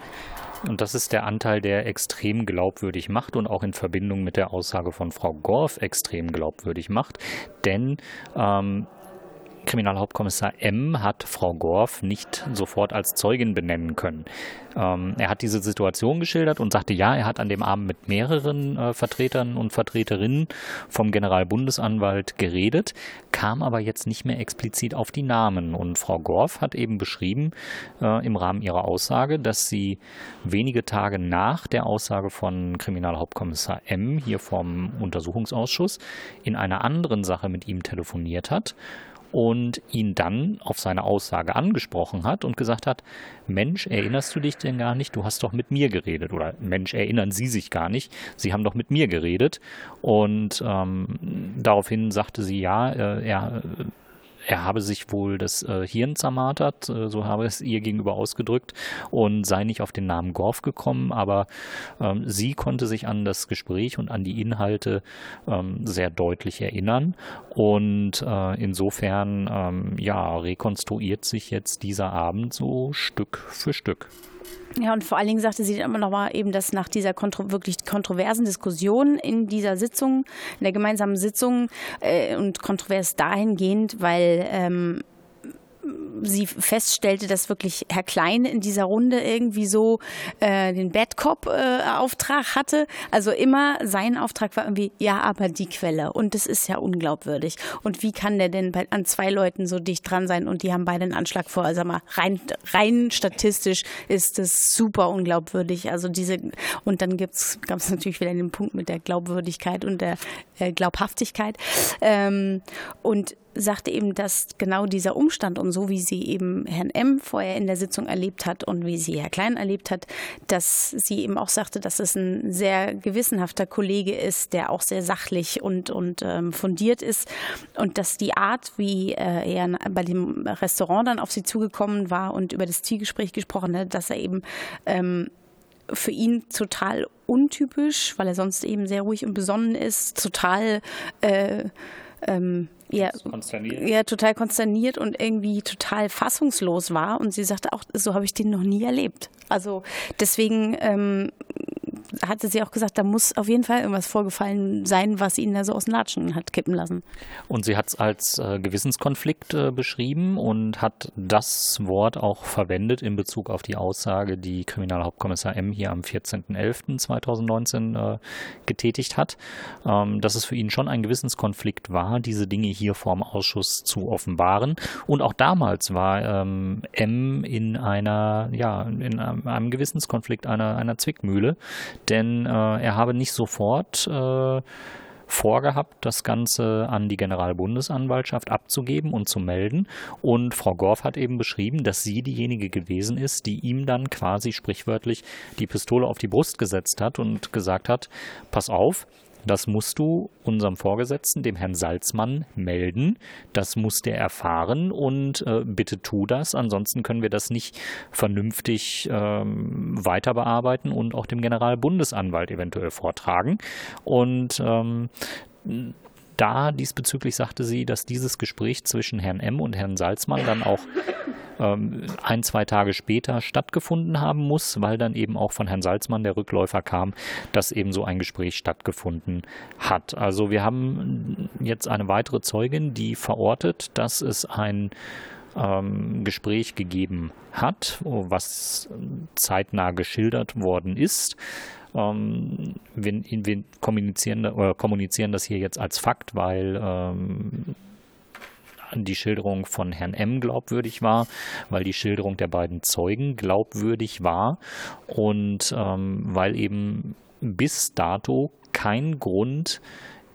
Und das ist der Anteil, der extrem glaubwürdig macht und auch in Verbindung mit der Aussage von Frau Gorf extrem glaubwürdig macht. Denn ähm, Kriminalhauptkommissar M. hat Frau Gorf nicht sofort als Zeugin benennen können. Ähm, er hat diese Situation geschildert und sagte, ja, er hat an dem Abend mit mehreren äh, Vertretern und Vertreterinnen vom Generalbundesanwalt geredet, kam aber jetzt nicht mehr explizit auf die Namen. Und Frau Gorf hat eben beschrieben äh, im Rahmen ihrer Aussage, dass sie wenige Tage nach der Aussage von Kriminalhauptkommissar M. hier vom Untersuchungsausschuss in einer anderen Sache mit ihm telefoniert hat und ihn dann auf seine Aussage angesprochen hat und gesagt hat, Mensch, erinnerst du dich denn gar nicht? Du hast doch mit mir geredet. Oder Mensch, erinnern Sie sich gar nicht? Sie haben doch mit mir geredet. Und ähm, daraufhin sagte sie, ja, äh, er er habe sich wohl das äh, Hirn zermartert, äh, so habe es ihr gegenüber ausgedrückt, und sei nicht auf den Namen Gorf gekommen, aber ähm, sie konnte sich an das Gespräch und an die Inhalte ähm, sehr deutlich erinnern. Und äh, insofern, ähm, ja, rekonstruiert sich jetzt dieser Abend so Stück für Stück. Ja, und vor allen Dingen sagte sie dann immer noch mal eben, dass nach dieser kontro wirklich kontroversen Diskussion in dieser Sitzung, in der gemeinsamen Sitzung äh, und kontrovers dahingehend, weil ähm, sie feststellte, dass wirklich Herr Klein in dieser Runde irgendwie so äh, den Bad Cop äh, Auftrag hatte. Also immer sein Auftrag war irgendwie, ja, aber die Quelle. Und das ist ja unglaubwürdig. Und wie kann der denn bei, an zwei Leuten so dicht dran sein und die haben beide einen Anschlag vor? Also mal, rein, rein statistisch ist das super unglaubwürdig. Also diese, und dann gab es natürlich wieder den Punkt mit der Glaubwürdigkeit und der äh, Glaubhaftigkeit. Ähm, und sagte eben, dass genau dieser Umstand und so wie sie eben Herrn M. vorher in der Sitzung erlebt hat und wie sie Herr Klein erlebt hat, dass sie eben auch sagte, dass es ein sehr gewissenhafter Kollege ist, der auch sehr sachlich und, und ähm, fundiert ist und dass die Art, wie äh, er bei dem Restaurant dann auf sie zugekommen war und über das Zielgespräch gesprochen hat, dass er eben ähm, für ihn total untypisch, weil er sonst eben sehr ruhig und besonnen ist, total äh, ähm, ja, ja, total konsterniert und irgendwie total fassungslos war. Und sie sagte auch, so habe ich den noch nie erlebt. Also deswegen ähm, hatte sie auch gesagt, da muss auf jeden Fall irgendwas vorgefallen sein, was ihn da so aus den Latschen hat kippen lassen. Und sie hat es als äh, Gewissenskonflikt äh, beschrieben und hat das Wort auch verwendet in Bezug auf die Aussage, die Kriminalhauptkommissar M hier am 14.11.2019 äh, getätigt hat, ähm, dass es für ihn schon ein Gewissenskonflikt war, diese Dinge hier vorm Ausschuss zu offenbaren. Und auch damals war ähm, M in einer, ja, in einem, Gewissenskonflikt, einer, einer Zwickmühle, denn äh, er habe nicht sofort äh, vorgehabt, das Ganze an die Generalbundesanwaltschaft abzugeben und zu melden. Und Frau Gorf hat eben beschrieben, dass sie diejenige gewesen ist, die ihm dann quasi sprichwörtlich die Pistole auf die Brust gesetzt hat und gesagt hat, pass auf, das musst du unserem Vorgesetzten, dem Herrn Salzmann, melden. Das muss der erfahren und äh, bitte tu das. Ansonsten können wir das nicht vernünftig ähm, weiter bearbeiten und auch dem Generalbundesanwalt eventuell vortragen. Und ähm, da diesbezüglich sagte sie, dass dieses Gespräch zwischen Herrn M. und Herrn Salzmann dann auch ähm, ein, zwei Tage später stattgefunden haben muss, weil dann eben auch von Herrn Salzmann der Rückläufer kam, dass eben so ein Gespräch stattgefunden hat. Also wir haben jetzt eine weitere Zeugin, die verortet, dass es ein ähm, Gespräch gegeben hat, was zeitnah geschildert worden ist. Ähm, wir, wir kommunizieren, äh, kommunizieren das hier jetzt als Fakt, weil ähm, die Schilderung von Herrn M. glaubwürdig war, weil die Schilderung der beiden Zeugen glaubwürdig war und ähm, weil eben bis dato kein Grund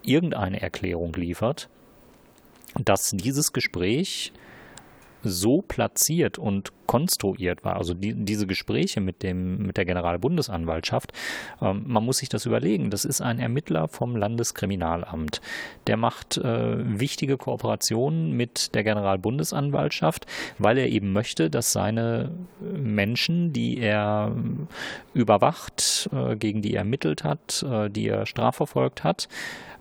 irgendeine Erklärung liefert, dass dieses Gespräch so platziert und konstruiert war, also die, diese Gespräche mit, dem, mit der Generalbundesanwaltschaft, ähm, man muss sich das überlegen. Das ist ein Ermittler vom Landeskriminalamt. Der macht äh, wichtige Kooperationen mit der Generalbundesanwaltschaft, weil er eben möchte, dass seine Menschen, die er überwacht, äh, gegen die er ermittelt hat, äh, die er strafverfolgt hat,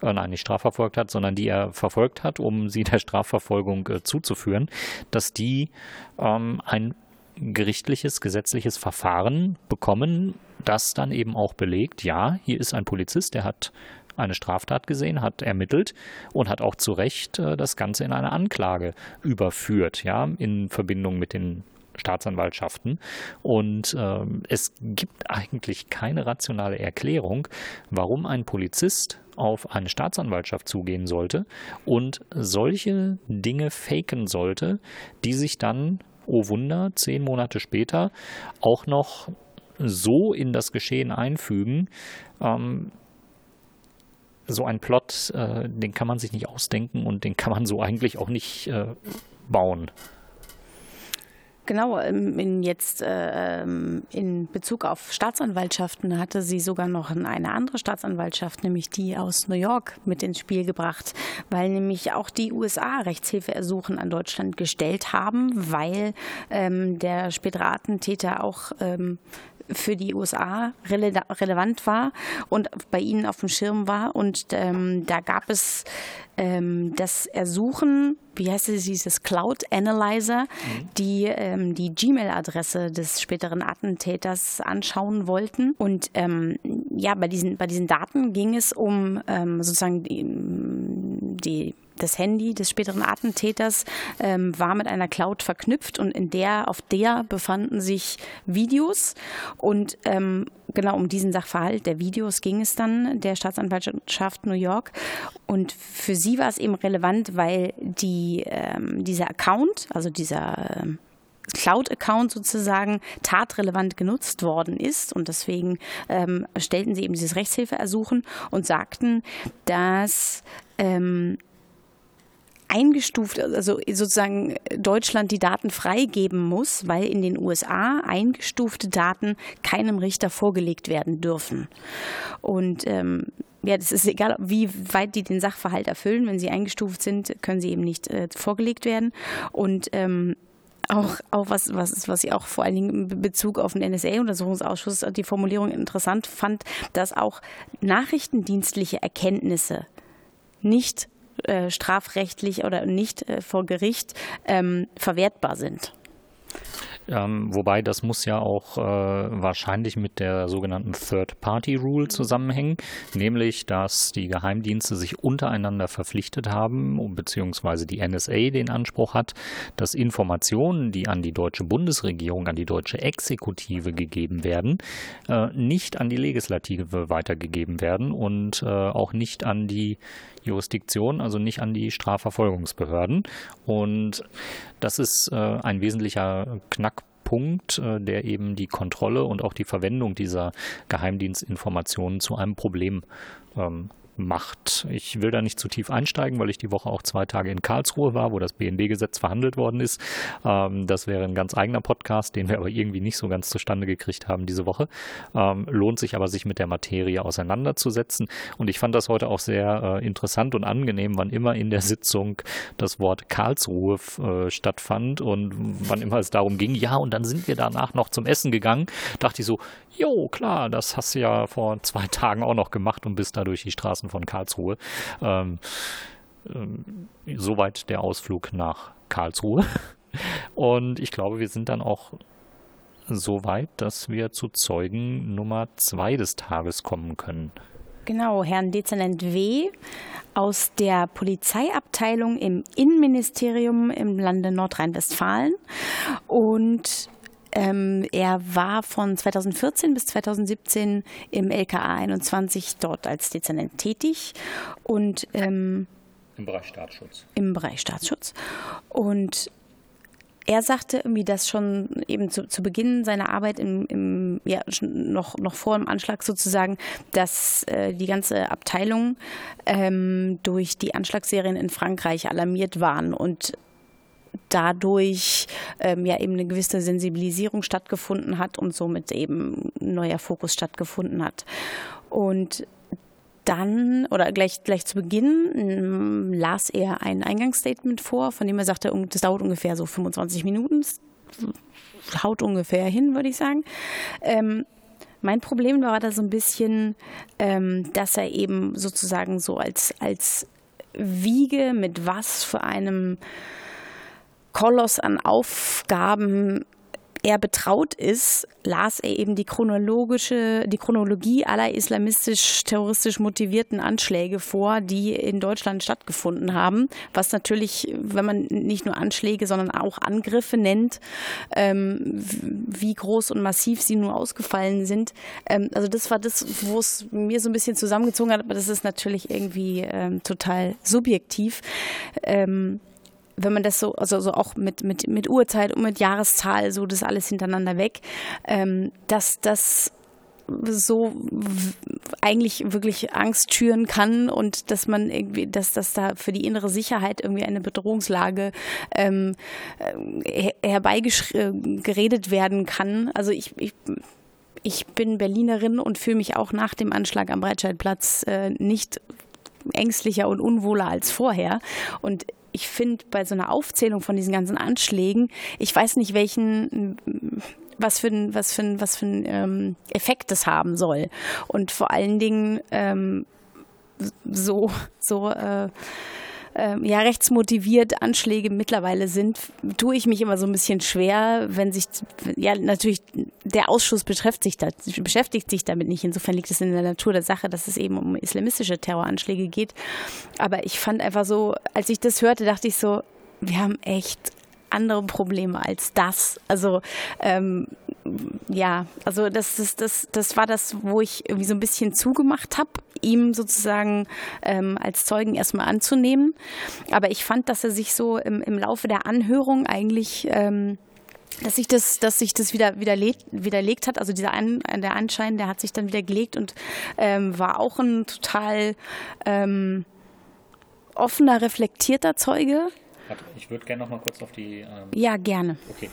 äh, nein, nicht strafverfolgt hat, sondern die er verfolgt hat, um sie der Strafverfolgung äh, zuzuführen, dass die ähm, ein gerichtliches, gesetzliches Verfahren bekommen, das dann eben auch belegt, ja, hier ist ein Polizist, der hat eine Straftat gesehen, hat ermittelt und hat auch zu Recht äh, das Ganze in eine Anklage überführt, ja, in Verbindung mit den Staatsanwaltschaften. Und äh, es gibt eigentlich keine rationale Erklärung, warum ein Polizist auf eine Staatsanwaltschaft zugehen sollte und solche Dinge faken sollte, die sich dann oh Wunder, zehn Monate später auch noch so in das Geschehen einfügen. Ähm, so ein Plot, äh, den kann man sich nicht ausdenken und den kann man so eigentlich auch nicht äh, bauen. Genau, ähm, in jetzt äh, in Bezug auf Staatsanwaltschaften hatte sie sogar noch eine andere Staatsanwaltschaft, nämlich die aus New York, mit ins Spiel gebracht, weil nämlich auch die USA Rechtshilfeersuchen an Deutschland gestellt haben, weil ähm, der spätere Attentäter auch ähm, für die USA rele relevant war und bei ihnen auf dem Schirm war. Und ähm, da gab es ähm, das Ersuchen, wie heißt es, dieses Cloud Analyzer, mhm. die ähm, die Gmail-Adresse des späteren Attentäters anschauen wollten. Und ähm, ja, bei diesen, bei diesen Daten ging es um ähm, sozusagen die, die das Handy des späteren Attentäters ähm, war mit einer Cloud verknüpft und in der, auf der befanden sich Videos und ähm, genau um diesen Sachverhalt der Videos ging es dann der Staatsanwaltschaft New York und für sie war es eben relevant, weil die, ähm, dieser Account, also dieser ähm, Cloud-Account sozusagen tatrelevant genutzt worden ist. Und deswegen ähm, stellten sie eben dieses Rechtshilfeersuchen und sagten, dass ähm, eingestuft, also sozusagen Deutschland die Daten freigeben muss, weil in den USA eingestufte Daten keinem Richter vorgelegt werden dürfen. Und ähm, ja, das ist egal, wie weit die den Sachverhalt erfüllen. Wenn sie eingestuft sind, können sie eben nicht äh, vorgelegt werden. Und ähm, auch, auch was, was, was ich auch vor allen Dingen in Bezug auf den NSA-Untersuchungsausschuss die Formulierung interessant fand, dass auch nachrichtendienstliche Erkenntnisse nicht äh, strafrechtlich oder nicht äh, vor Gericht ähm, verwertbar sind. Ähm, wobei das muss ja auch äh, wahrscheinlich mit der sogenannten Third-Party-Rule zusammenhängen, nämlich dass die Geheimdienste sich untereinander verpflichtet haben, beziehungsweise die NSA den Anspruch hat, dass Informationen, die an die deutsche Bundesregierung, an die deutsche Exekutive gegeben werden, äh, nicht an die Legislative weitergegeben werden und äh, auch nicht an die Jurisdiktion, also nicht an die Strafverfolgungsbehörden. Und das ist äh, ein wesentlicher Knackpunkt, äh, der eben die Kontrolle und auch die Verwendung dieser Geheimdienstinformationen zu einem Problem ähm, macht. Ich will da nicht zu tief einsteigen, weil ich die Woche auch zwei Tage in Karlsruhe war, wo das BND-Gesetz verhandelt worden ist. Ähm, das wäre ein ganz eigener Podcast, den wir aber irgendwie nicht so ganz zustande gekriegt haben diese Woche. Ähm, lohnt sich aber, sich mit der Materie auseinanderzusetzen. Und ich fand das heute auch sehr äh, interessant und angenehm, wann immer in der Sitzung das Wort Karlsruhe äh, stattfand und wann immer es darum ging, ja, und dann sind wir danach noch zum Essen gegangen, dachte ich so, jo, klar, das hast du ja vor zwei Tagen auch noch gemacht und bist da durch die Straßen von Karlsruhe. Ähm, ähm, soweit der Ausflug nach Karlsruhe. Und ich glaube, wir sind dann auch so weit, dass wir zu Zeugen Nummer zwei des Tages kommen können. Genau, Herrn Dezernent W. aus der Polizeiabteilung im Innenministerium im Lande Nordrhein-Westfalen. Und ähm, er war von 2014 bis 2017 im LKA 21 dort als Dezernent tätig und ähm, im Bereich Staatsschutz. Im Bereich Staatsschutz. Und er sagte irgendwie, dass schon eben zu, zu Beginn seiner Arbeit im, im, ja, noch, noch vor dem Anschlag sozusagen, dass äh, die ganze Abteilung ähm, durch die Anschlagsserien in Frankreich alarmiert waren und dadurch ähm, ja eben eine gewisse Sensibilisierung stattgefunden hat und somit eben ein neuer Fokus stattgefunden hat. Und dann oder gleich, gleich zu Beginn ähm, las er ein Eingangsstatement vor, von dem er sagte, das dauert ungefähr so 25 Minuten. Haut ungefähr hin, würde ich sagen. Ähm, mein Problem war da so ein bisschen, ähm, dass er eben sozusagen so als, als Wiege mit was für einem Koloss an Aufgaben er betraut ist, las er eben die chronologische, die Chronologie aller islamistisch-terroristisch motivierten Anschläge vor, die in Deutschland stattgefunden haben. Was natürlich, wenn man nicht nur Anschläge, sondern auch Angriffe nennt, ähm, wie groß und massiv sie nur ausgefallen sind. Ähm, also das war das, wo es mir so ein bisschen zusammengezogen hat, aber das ist natürlich irgendwie ähm, total subjektiv. Wenn man das so, also so auch mit, mit, mit Uhrzeit und mit Jahreszahl, so das alles hintereinander weg, ähm, dass das so eigentlich wirklich Angst schüren kann und dass man irgendwie, dass das da für die innere Sicherheit irgendwie eine Bedrohungslage ähm, äh, herbeigeredet werden kann. Also ich, ich ich bin Berlinerin und fühle mich auch nach dem Anschlag am Breitscheidplatz äh, nicht ängstlicher und unwohler als vorher. Und ich finde, bei so einer Aufzählung von diesen ganzen Anschlägen, ich weiß nicht, welchen was für ein, was für ein, was für ein ähm, Effekt das haben soll. Und vor allen Dingen ähm, so, so äh, äh, ja, rechtsmotiviert Anschläge mittlerweile sind, tue ich mich immer so ein bisschen schwer, wenn sich, ja, natürlich, der Ausschuss beschäftigt sich, da, beschäftigt sich damit nicht. Insofern liegt es in der Natur der Sache, dass es eben um islamistische Terroranschläge geht. Aber ich fand einfach so, als ich das hörte, dachte ich so, wir haben echt andere Probleme als das. Also ähm, ja, also das, das, das, das war das, wo ich irgendwie so ein bisschen zugemacht habe, ihm sozusagen ähm, als Zeugen erstmal anzunehmen. Aber ich fand, dass er sich so im, im Laufe der Anhörung eigentlich ähm, dass sich das, dass sich das wieder widerlegt, widerlegt hat. Also dieser An, der Anschein, der hat sich dann wieder gelegt und ähm, war auch ein total ähm, offener, reflektierter Zeuge. Ich würde gerne noch mal kurz auf die. Ähm ja, gerne. Okay.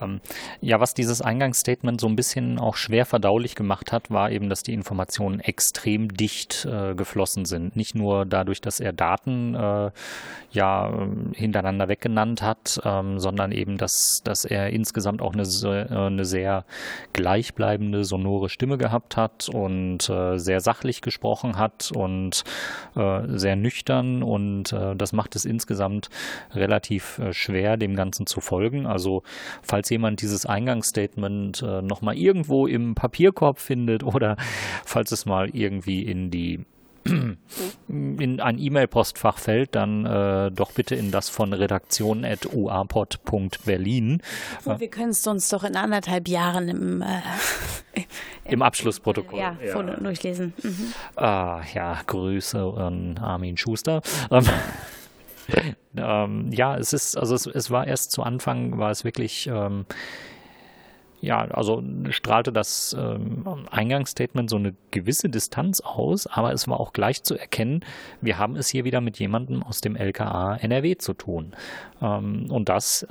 Ähm, ja, was dieses Eingangsstatement so ein bisschen auch schwer verdaulich gemacht hat, war eben, dass die Informationen extrem dicht äh, geflossen sind. Nicht nur dadurch, dass er Daten äh, ja hintereinander weggenannt hat, ähm, sondern eben, dass, dass er insgesamt auch eine, äh, eine sehr gleichbleibende, sonore Stimme gehabt hat und äh, sehr sachlich gesprochen hat und äh, sehr nüchtern und äh, das macht es insgesamt relativ schwer, dem Ganzen zu folgen. Also falls falls jemand dieses Eingangsstatement äh, nochmal irgendwo im Papierkorb findet oder falls es mal irgendwie in die in ein E-Mail-Postfach fällt, dann äh, doch bitte in das von redaktion.uapod.berlin. Wir können es uns doch in anderthalb Jahren im, äh, im Abschlussprotokoll ja, ja. durchlesen. Mhm. Ah, ja, Grüße an Armin Schuster. Ähm, ähm, ja, es ist, also es, es, war erst zu Anfang, war es wirklich, ähm, ja, also strahlte das ähm, Eingangsstatement so eine gewisse Distanz aus, aber es war auch gleich zu erkennen, wir haben es hier wieder mit jemandem aus dem LKA NRW zu tun. Ähm, und das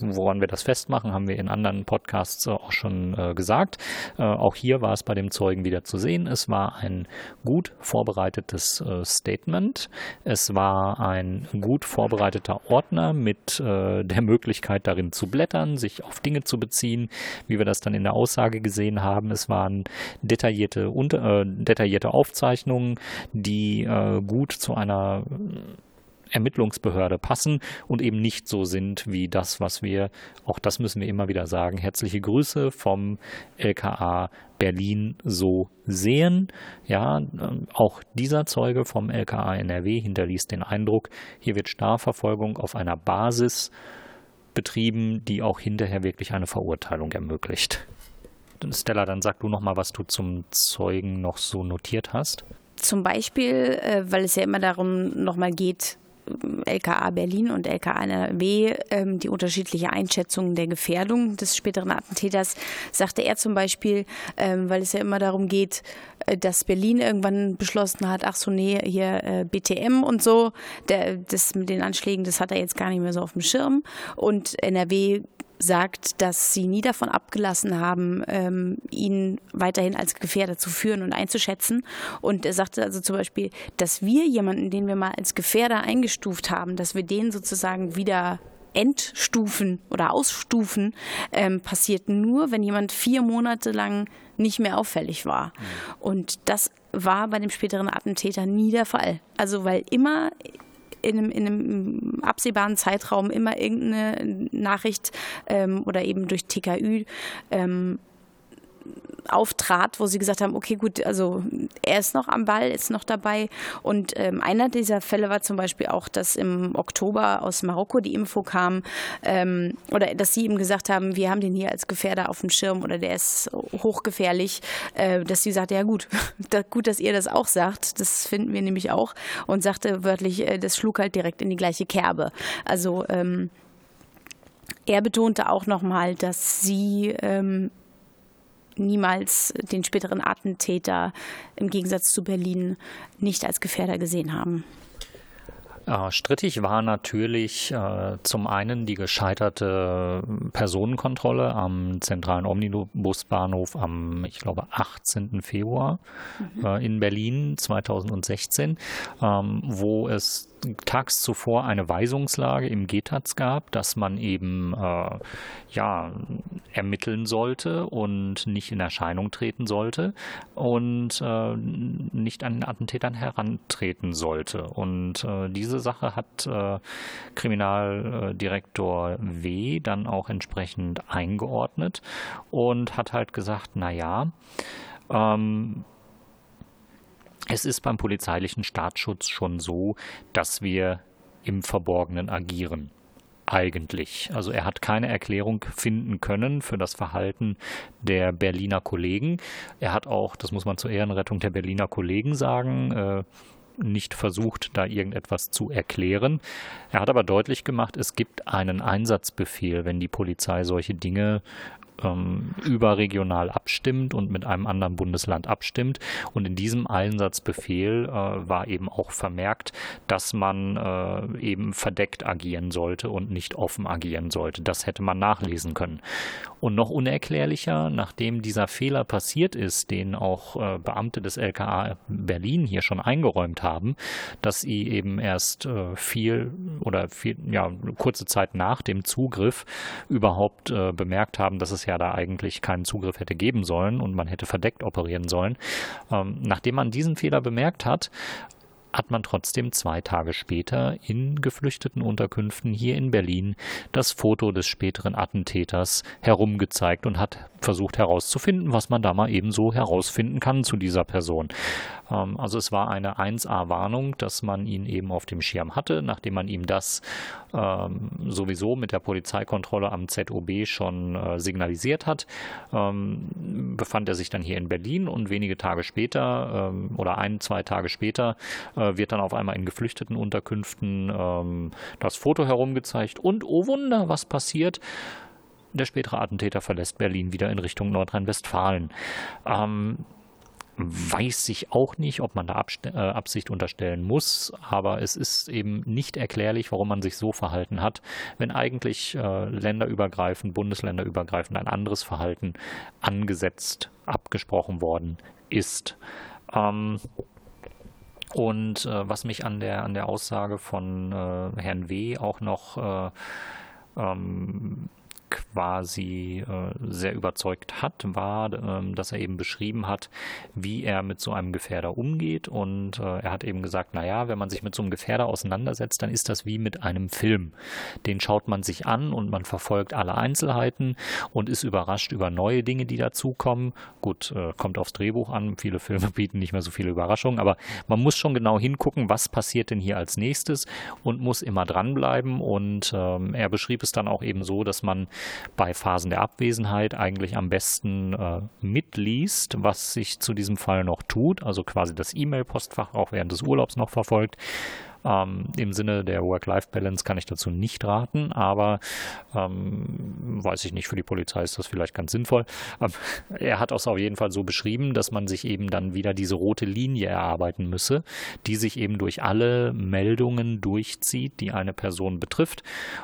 woran wir das festmachen, haben wir in anderen Podcasts auch schon äh, gesagt. Äh, auch hier war es bei dem Zeugen wieder zu sehen. Es war ein gut vorbereitetes äh, Statement. Es war ein gut vorbereiteter Ordner mit äh, der Möglichkeit darin zu blättern, sich auf Dinge zu beziehen, wie wir das dann in der Aussage gesehen haben. Es waren detaillierte, unter, äh, detaillierte Aufzeichnungen, die äh, gut zu einer Ermittlungsbehörde passen und eben nicht so sind wie das, was wir, auch das müssen wir immer wieder sagen, herzliche Grüße vom LKA Berlin so sehen. Ja, auch dieser Zeuge vom LKA NRW hinterließ den Eindruck, hier wird Strafverfolgung auf einer Basis betrieben, die auch hinterher wirklich eine Verurteilung ermöglicht. Stella, dann sag du noch mal, was du zum Zeugen noch so notiert hast. Zum Beispiel, äh, weil es ja immer darum nochmal geht, LKA Berlin und LKA NRW ähm, die unterschiedliche Einschätzung der Gefährdung des späteren Attentäters, sagte er zum Beispiel, ähm, weil es ja immer darum geht, äh, dass Berlin irgendwann beschlossen hat, ach so, nee, hier äh, BTM und so, der, das mit den Anschlägen, das hat er jetzt gar nicht mehr so auf dem Schirm. Und NRW sagt, dass sie nie davon abgelassen haben, ähm, ihn weiterhin als Gefährder zu führen und einzuschätzen. Und er sagte also zum Beispiel, dass wir jemanden, den wir mal als Gefährder eingestuft haben, dass wir den sozusagen wieder entstufen oder ausstufen, ähm, passiert nur, wenn jemand vier Monate lang nicht mehr auffällig war. Mhm. Und das war bei dem späteren Attentäter nie der Fall. Also weil immer in einem, in einem absehbaren Zeitraum immer irgendeine Nachricht ähm, oder eben durch TKÜ ähm, auftrat, wo sie gesagt haben, okay, gut, also er ist noch am Ball, ist noch dabei. Und ähm, einer dieser Fälle war zum Beispiel auch, dass im Oktober aus Marokko die Info kam ähm, oder dass sie ihm gesagt haben, wir haben den hier als Gefährder auf dem Schirm oder der ist hochgefährlich, äh, dass sie sagte, ja gut, gut, dass ihr das auch sagt, das finden wir nämlich auch und sagte wörtlich, äh, das schlug halt direkt in die gleiche Kerbe. Also ähm, er betonte auch nochmal, dass sie ähm, niemals den späteren Attentäter im Gegensatz zu Berlin nicht als Gefährder gesehen haben. Äh, strittig war natürlich äh, zum einen die gescheiterte Personenkontrolle am zentralen Omnibusbahnhof am, ich glaube, 18. Februar mhm. äh, in Berlin 2016, ähm, wo es tags zuvor eine Weisungslage im GTAZ gab, dass man eben äh, ja ermitteln sollte und nicht in Erscheinung treten sollte und äh, nicht an den Attentätern herantreten sollte. Und äh, diese Sache hat äh, Kriminaldirektor W. dann auch entsprechend eingeordnet und hat halt gesagt, na ja, ähm, es ist beim polizeilichen Staatsschutz schon so, dass wir im Verborgenen agieren. Eigentlich. Also er hat keine Erklärung finden können für das Verhalten der Berliner Kollegen. Er hat auch, das muss man zur Ehrenrettung der Berliner Kollegen sagen, äh, nicht versucht, da irgendetwas zu erklären. Er hat aber deutlich gemacht, es gibt einen Einsatzbefehl, wenn die Polizei solche Dinge ähm, überregional abstimmt und mit einem anderen Bundesland abstimmt. Und in diesem Einsatzbefehl äh, war eben auch vermerkt, dass man äh, eben verdeckt agieren sollte und nicht offen agieren sollte. Das hätte man nachlesen können. Und noch unerklärlicher, nachdem dieser Fehler passiert ist, den auch äh, Beamte des LKA Berlin hier schon eingeräumt haben, dass sie eben erst äh, viel oder viel, ja, kurze Zeit nach dem Zugriff überhaupt äh, bemerkt haben, dass es ja da eigentlich keinen Zugriff hätte geben sollen und man hätte verdeckt operieren sollen. Ähm, nachdem man diesen Fehler bemerkt hat, hat man trotzdem zwei Tage später in geflüchteten Unterkünften hier in Berlin das Foto des späteren Attentäters herumgezeigt und hat versucht herauszufinden, was man da mal eben so herausfinden kann zu dieser Person. Ähm, also es war eine 1a-Warnung, dass man ihn eben auf dem Schirm hatte, nachdem man ihm das ähm, sowieso mit der Polizeikontrolle am ZOB schon äh, signalisiert hat, ähm, befand er sich dann hier in Berlin und wenige Tage später ähm, oder ein, zwei Tage später äh, wird dann auf einmal in geflüchteten Unterkünften ähm, das Foto herumgezeigt und oh Wunder, was passiert? Der spätere Attentäter verlässt Berlin wieder in Richtung Nordrhein-Westfalen. Weiß ich auch nicht, ob man da Abst äh, Absicht unterstellen muss, aber es ist eben nicht erklärlich, warum man sich so verhalten hat, wenn eigentlich äh, länderübergreifend, bundesländerübergreifend ein anderes Verhalten angesetzt, abgesprochen worden ist. Ähm, und äh, was mich an der, an der Aussage von äh, Herrn W. auch noch äh, ähm, quasi äh, sehr überzeugt hat, war, ähm, dass er eben beschrieben hat, wie er mit so einem Gefährder umgeht. Und äh, er hat eben gesagt, naja, wenn man sich mit so einem Gefährder auseinandersetzt, dann ist das wie mit einem Film. Den schaut man sich an und man verfolgt alle Einzelheiten und ist überrascht über neue Dinge, die dazukommen. Gut, äh, kommt aufs Drehbuch an. Viele Filme bieten nicht mehr so viele Überraschungen, aber man muss schon genau hingucken, was passiert denn hier als nächstes und muss immer dranbleiben. Und ähm, er beschrieb es dann auch eben so, dass man bei Phasen der Abwesenheit eigentlich am besten äh, mitliest, was sich zu diesem Fall noch tut, also quasi das E-Mail-Postfach auch während des Urlaubs noch verfolgt. Ähm, Im Sinne der Work-Life-Balance kann ich dazu nicht raten, aber ähm, weiß ich nicht, für die Polizei ist das vielleicht ganz sinnvoll. Ähm, er hat es auf jeden Fall so beschrieben, dass man sich eben dann wieder diese rote Linie erarbeiten müsse, die sich eben durch alle Meldungen durchzieht, die eine Person betrifft.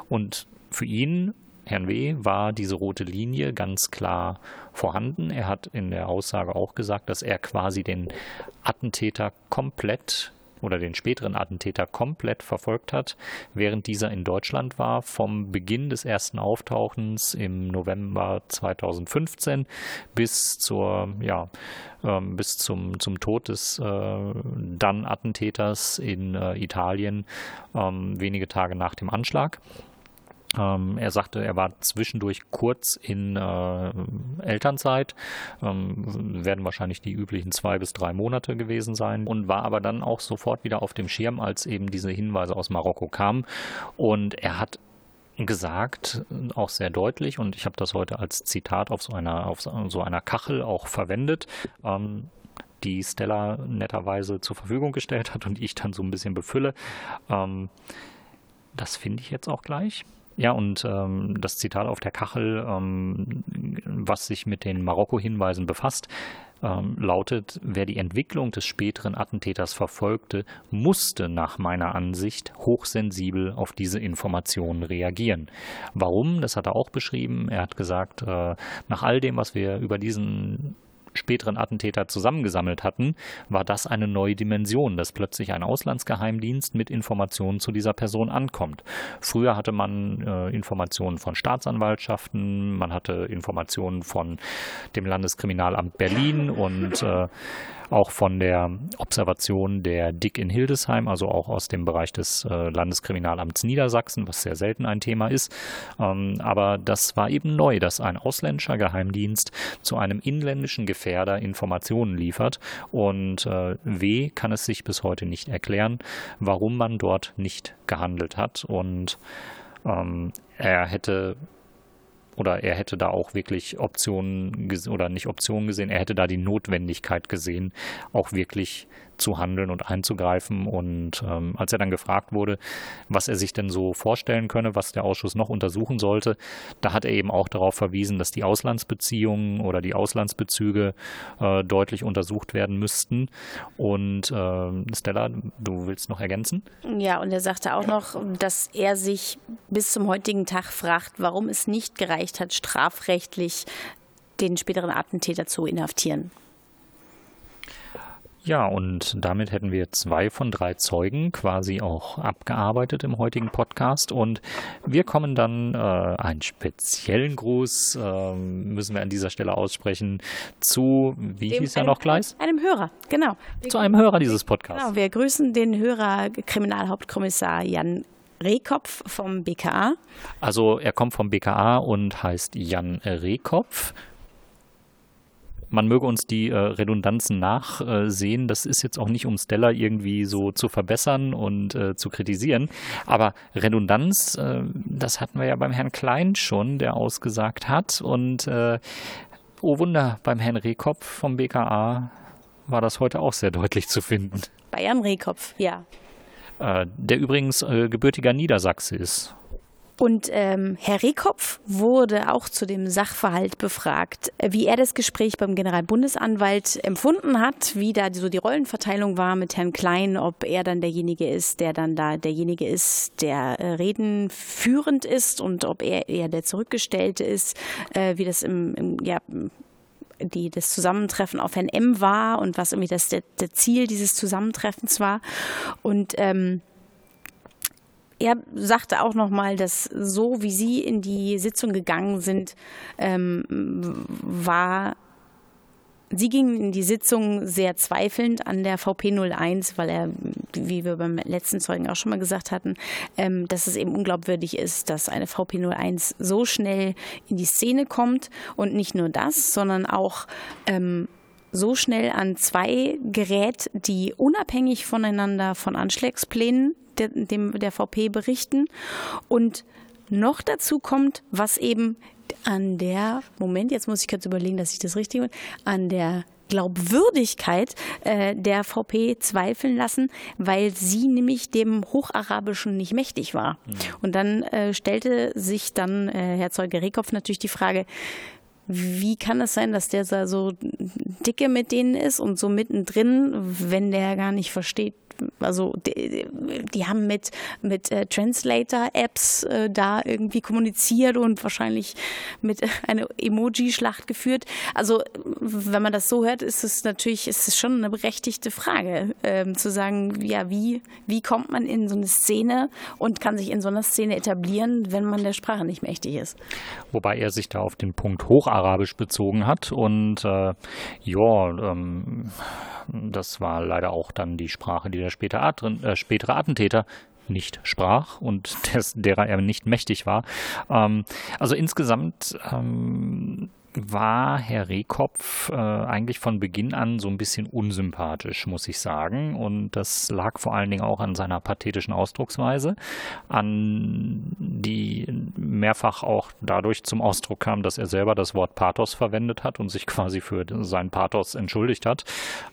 Und für ihn Herrn W. war diese rote Linie ganz klar vorhanden. Er hat in der Aussage auch gesagt, dass er quasi den Attentäter komplett oder den späteren Attentäter komplett verfolgt hat, während dieser in Deutschland war, vom Beginn des ersten Auftauchens im November 2015 bis zur, ja, ähm, bis zum, zum Tod des äh, dann Attentäters in äh, Italien, ähm, wenige Tage nach dem Anschlag. Ähm, er sagte, er war zwischendurch kurz in äh, Elternzeit, ähm, werden wahrscheinlich die üblichen zwei bis drei Monate gewesen sein und war aber dann auch sofort wieder auf dem Schirm, als eben diese Hinweise aus Marokko kamen. Und er hat gesagt, auch sehr deutlich, und ich habe das heute als Zitat auf so einer, auf so einer Kachel auch verwendet. Ähm, die Stella netterweise zur Verfügung gestellt hat und ich dann so ein bisschen befülle. Ähm, das finde ich jetzt auch gleich. Ja, und ähm, das Zitat auf der Kachel, ähm, was sich mit den Marokko-Hinweisen befasst, ähm, lautet, wer die Entwicklung des späteren Attentäters verfolgte, musste nach meiner Ansicht hochsensibel auf diese Informationen reagieren. Warum? Das hat er auch beschrieben. Er hat gesagt, äh, nach all dem, was wir über diesen späteren Attentäter zusammengesammelt hatten, war das eine neue Dimension, dass plötzlich ein Auslandsgeheimdienst mit Informationen zu dieser Person ankommt. Früher hatte man äh, Informationen von Staatsanwaltschaften, man hatte Informationen von dem Landeskriminalamt Berlin und äh, auch von der Observation der Dick in Hildesheim, also auch aus dem Bereich des äh, Landeskriminalamts Niedersachsen, was sehr selten ein Thema ist. Ähm, aber das war eben neu, dass ein ausländischer Geheimdienst zu einem inländischen Gefährder Informationen liefert. Und äh, W kann es sich bis heute nicht erklären, warum man dort nicht gehandelt hat. Und ähm, er hätte oder er hätte da auch wirklich Optionen oder nicht Optionen gesehen, er hätte da die Notwendigkeit gesehen, auch wirklich zu handeln und einzugreifen. Und ähm, als er dann gefragt wurde, was er sich denn so vorstellen könne, was der Ausschuss noch untersuchen sollte, da hat er eben auch darauf verwiesen, dass die Auslandsbeziehungen oder die Auslandsbezüge äh, deutlich untersucht werden müssten. Und äh, Stella, du willst noch ergänzen? Ja, und er sagte auch noch, dass er sich bis zum heutigen Tag fragt, warum es nicht gereicht hat, strafrechtlich den späteren Attentäter zu inhaftieren. Ja, und damit hätten wir zwei von drei Zeugen quasi auch abgearbeitet im heutigen Podcast. Und wir kommen dann äh, einen speziellen Gruß, äh, müssen wir an dieser Stelle aussprechen, zu, wie Dem, hieß er noch gleich? Einem Hörer, genau. Zu einem Hörer dieses Podcasts. Genau, wir grüßen den Hörer Kriminalhauptkommissar Jan Rehkopf vom BKA. Also er kommt vom BKA und heißt Jan Rehkopf man möge uns die äh, Redundanzen nachsehen. das ist jetzt auch nicht, um Stella irgendwie so zu verbessern und äh, zu kritisieren. Aber Redundanz, äh, das hatten wir ja beim Herrn Klein schon, der ausgesagt hat. Und äh, oh Wunder, beim Herrn Rehkopf vom BKA war das heute auch sehr deutlich zu finden. Bayern Rehkopf, ja. Äh, der übrigens äh, gebürtiger Niedersachse ist. Und ähm, Herr Rehkopf wurde auch zu dem Sachverhalt befragt, wie er das Gespräch beim Generalbundesanwalt empfunden hat, wie da so die Rollenverteilung war mit Herrn Klein, ob er dann derjenige ist, der dann da derjenige ist, der äh, Reden führend ist und ob er eher der Zurückgestellte ist, äh, wie das im, im ja, die das Zusammentreffen auf Herrn M war und was irgendwie das der, der Ziel dieses Zusammentreffens war. Und ähm, er sagte auch nochmal, dass so wie Sie in die Sitzung gegangen sind, ähm, war Sie gingen in die Sitzung sehr zweifelnd an der VP 01, weil er, wie wir beim letzten Zeugen auch schon mal gesagt hatten, ähm, dass es eben unglaubwürdig ist, dass eine VP 01 so schnell in die Szene kommt. Und nicht nur das, sondern auch ähm, so schnell an zwei Gerät, die unabhängig voneinander von Anschlagsplänen der, dem, der VP berichten. Und noch dazu kommt, was eben an der, Moment, jetzt muss ich kurz überlegen, dass ich das richtig bin, an der Glaubwürdigkeit äh, der VP zweifeln lassen, weil sie nämlich dem Hocharabischen nicht mächtig war. Mhm. Und dann äh, stellte sich dann äh, Herr Zeuge Rehkopf natürlich die Frage, wie kann es sein, dass der so dicke mit denen ist und so mittendrin, wenn der gar nicht versteht, also die, die haben mit, mit äh, Translator-Apps äh, da irgendwie kommuniziert und wahrscheinlich mit einer Emoji-Schlacht geführt. Also wenn man das so hört, ist es natürlich, ist es schon eine berechtigte Frage, ähm, zu sagen, ja, wie, wie kommt man in so eine Szene und kann sich in so einer Szene etablieren, wenn man der Sprache nicht mächtig ist. Wobei er sich da auf den Punkt Hocharabisch bezogen hat und äh, ja, ähm, das war leider auch dann die Sprache, die der spätere, äh, spätere Attentäter nicht sprach und des, derer er nicht mächtig war. Ähm, also insgesamt ähm, war Herr Rehkopf äh, eigentlich von Beginn an so ein bisschen unsympathisch, muss ich sagen. Und das lag vor allen Dingen auch an seiner pathetischen Ausdrucksweise, an die mehrfach auch dadurch zum Ausdruck kam, dass er selber das Wort Pathos verwendet hat und sich quasi für seinen Pathos entschuldigt hat.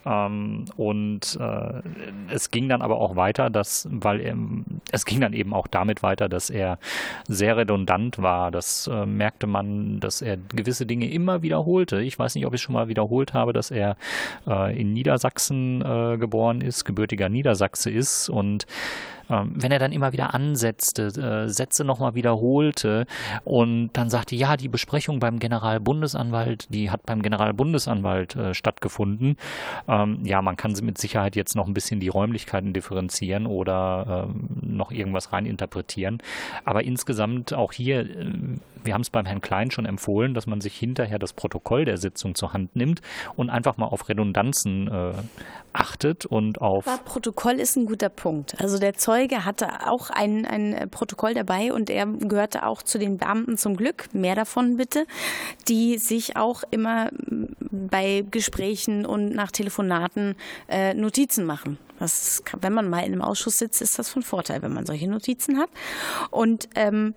Ähm, und äh, es ging dann aber auch weiter, dass, weil er, es ging dann eben auch damit weiter, dass er sehr redundant war. Das äh, merkte man, dass er gewisse Dinge immer wiederholte. Ich weiß nicht, ob ich schon mal wiederholt habe, dass er äh, in Niedersachsen äh, geboren ist, gebürtiger Niedersachse ist und wenn er dann immer wieder ansetzte, äh, Sätze nochmal wiederholte und dann sagte, ja, die Besprechung beim Generalbundesanwalt, die hat beim Generalbundesanwalt äh, stattgefunden. Ähm, ja, man kann mit Sicherheit jetzt noch ein bisschen die Räumlichkeiten differenzieren oder ähm, noch irgendwas reininterpretieren. Aber insgesamt auch hier, äh, wir haben es beim Herrn Klein schon empfohlen, dass man sich hinterher das Protokoll der Sitzung zur Hand nimmt und einfach mal auf Redundanzen äh, achtet und auf. Aber Protokoll ist ein guter Punkt. Also der Zeuge hatte auch ein, ein Protokoll dabei und er gehörte auch zu den Beamten zum Glück, mehr davon bitte, die sich auch immer bei Gesprächen und nach Telefonaten äh, Notizen machen. Das, wenn man mal in einem Ausschuss sitzt, ist das von Vorteil, wenn man solche Notizen hat. Und ähm,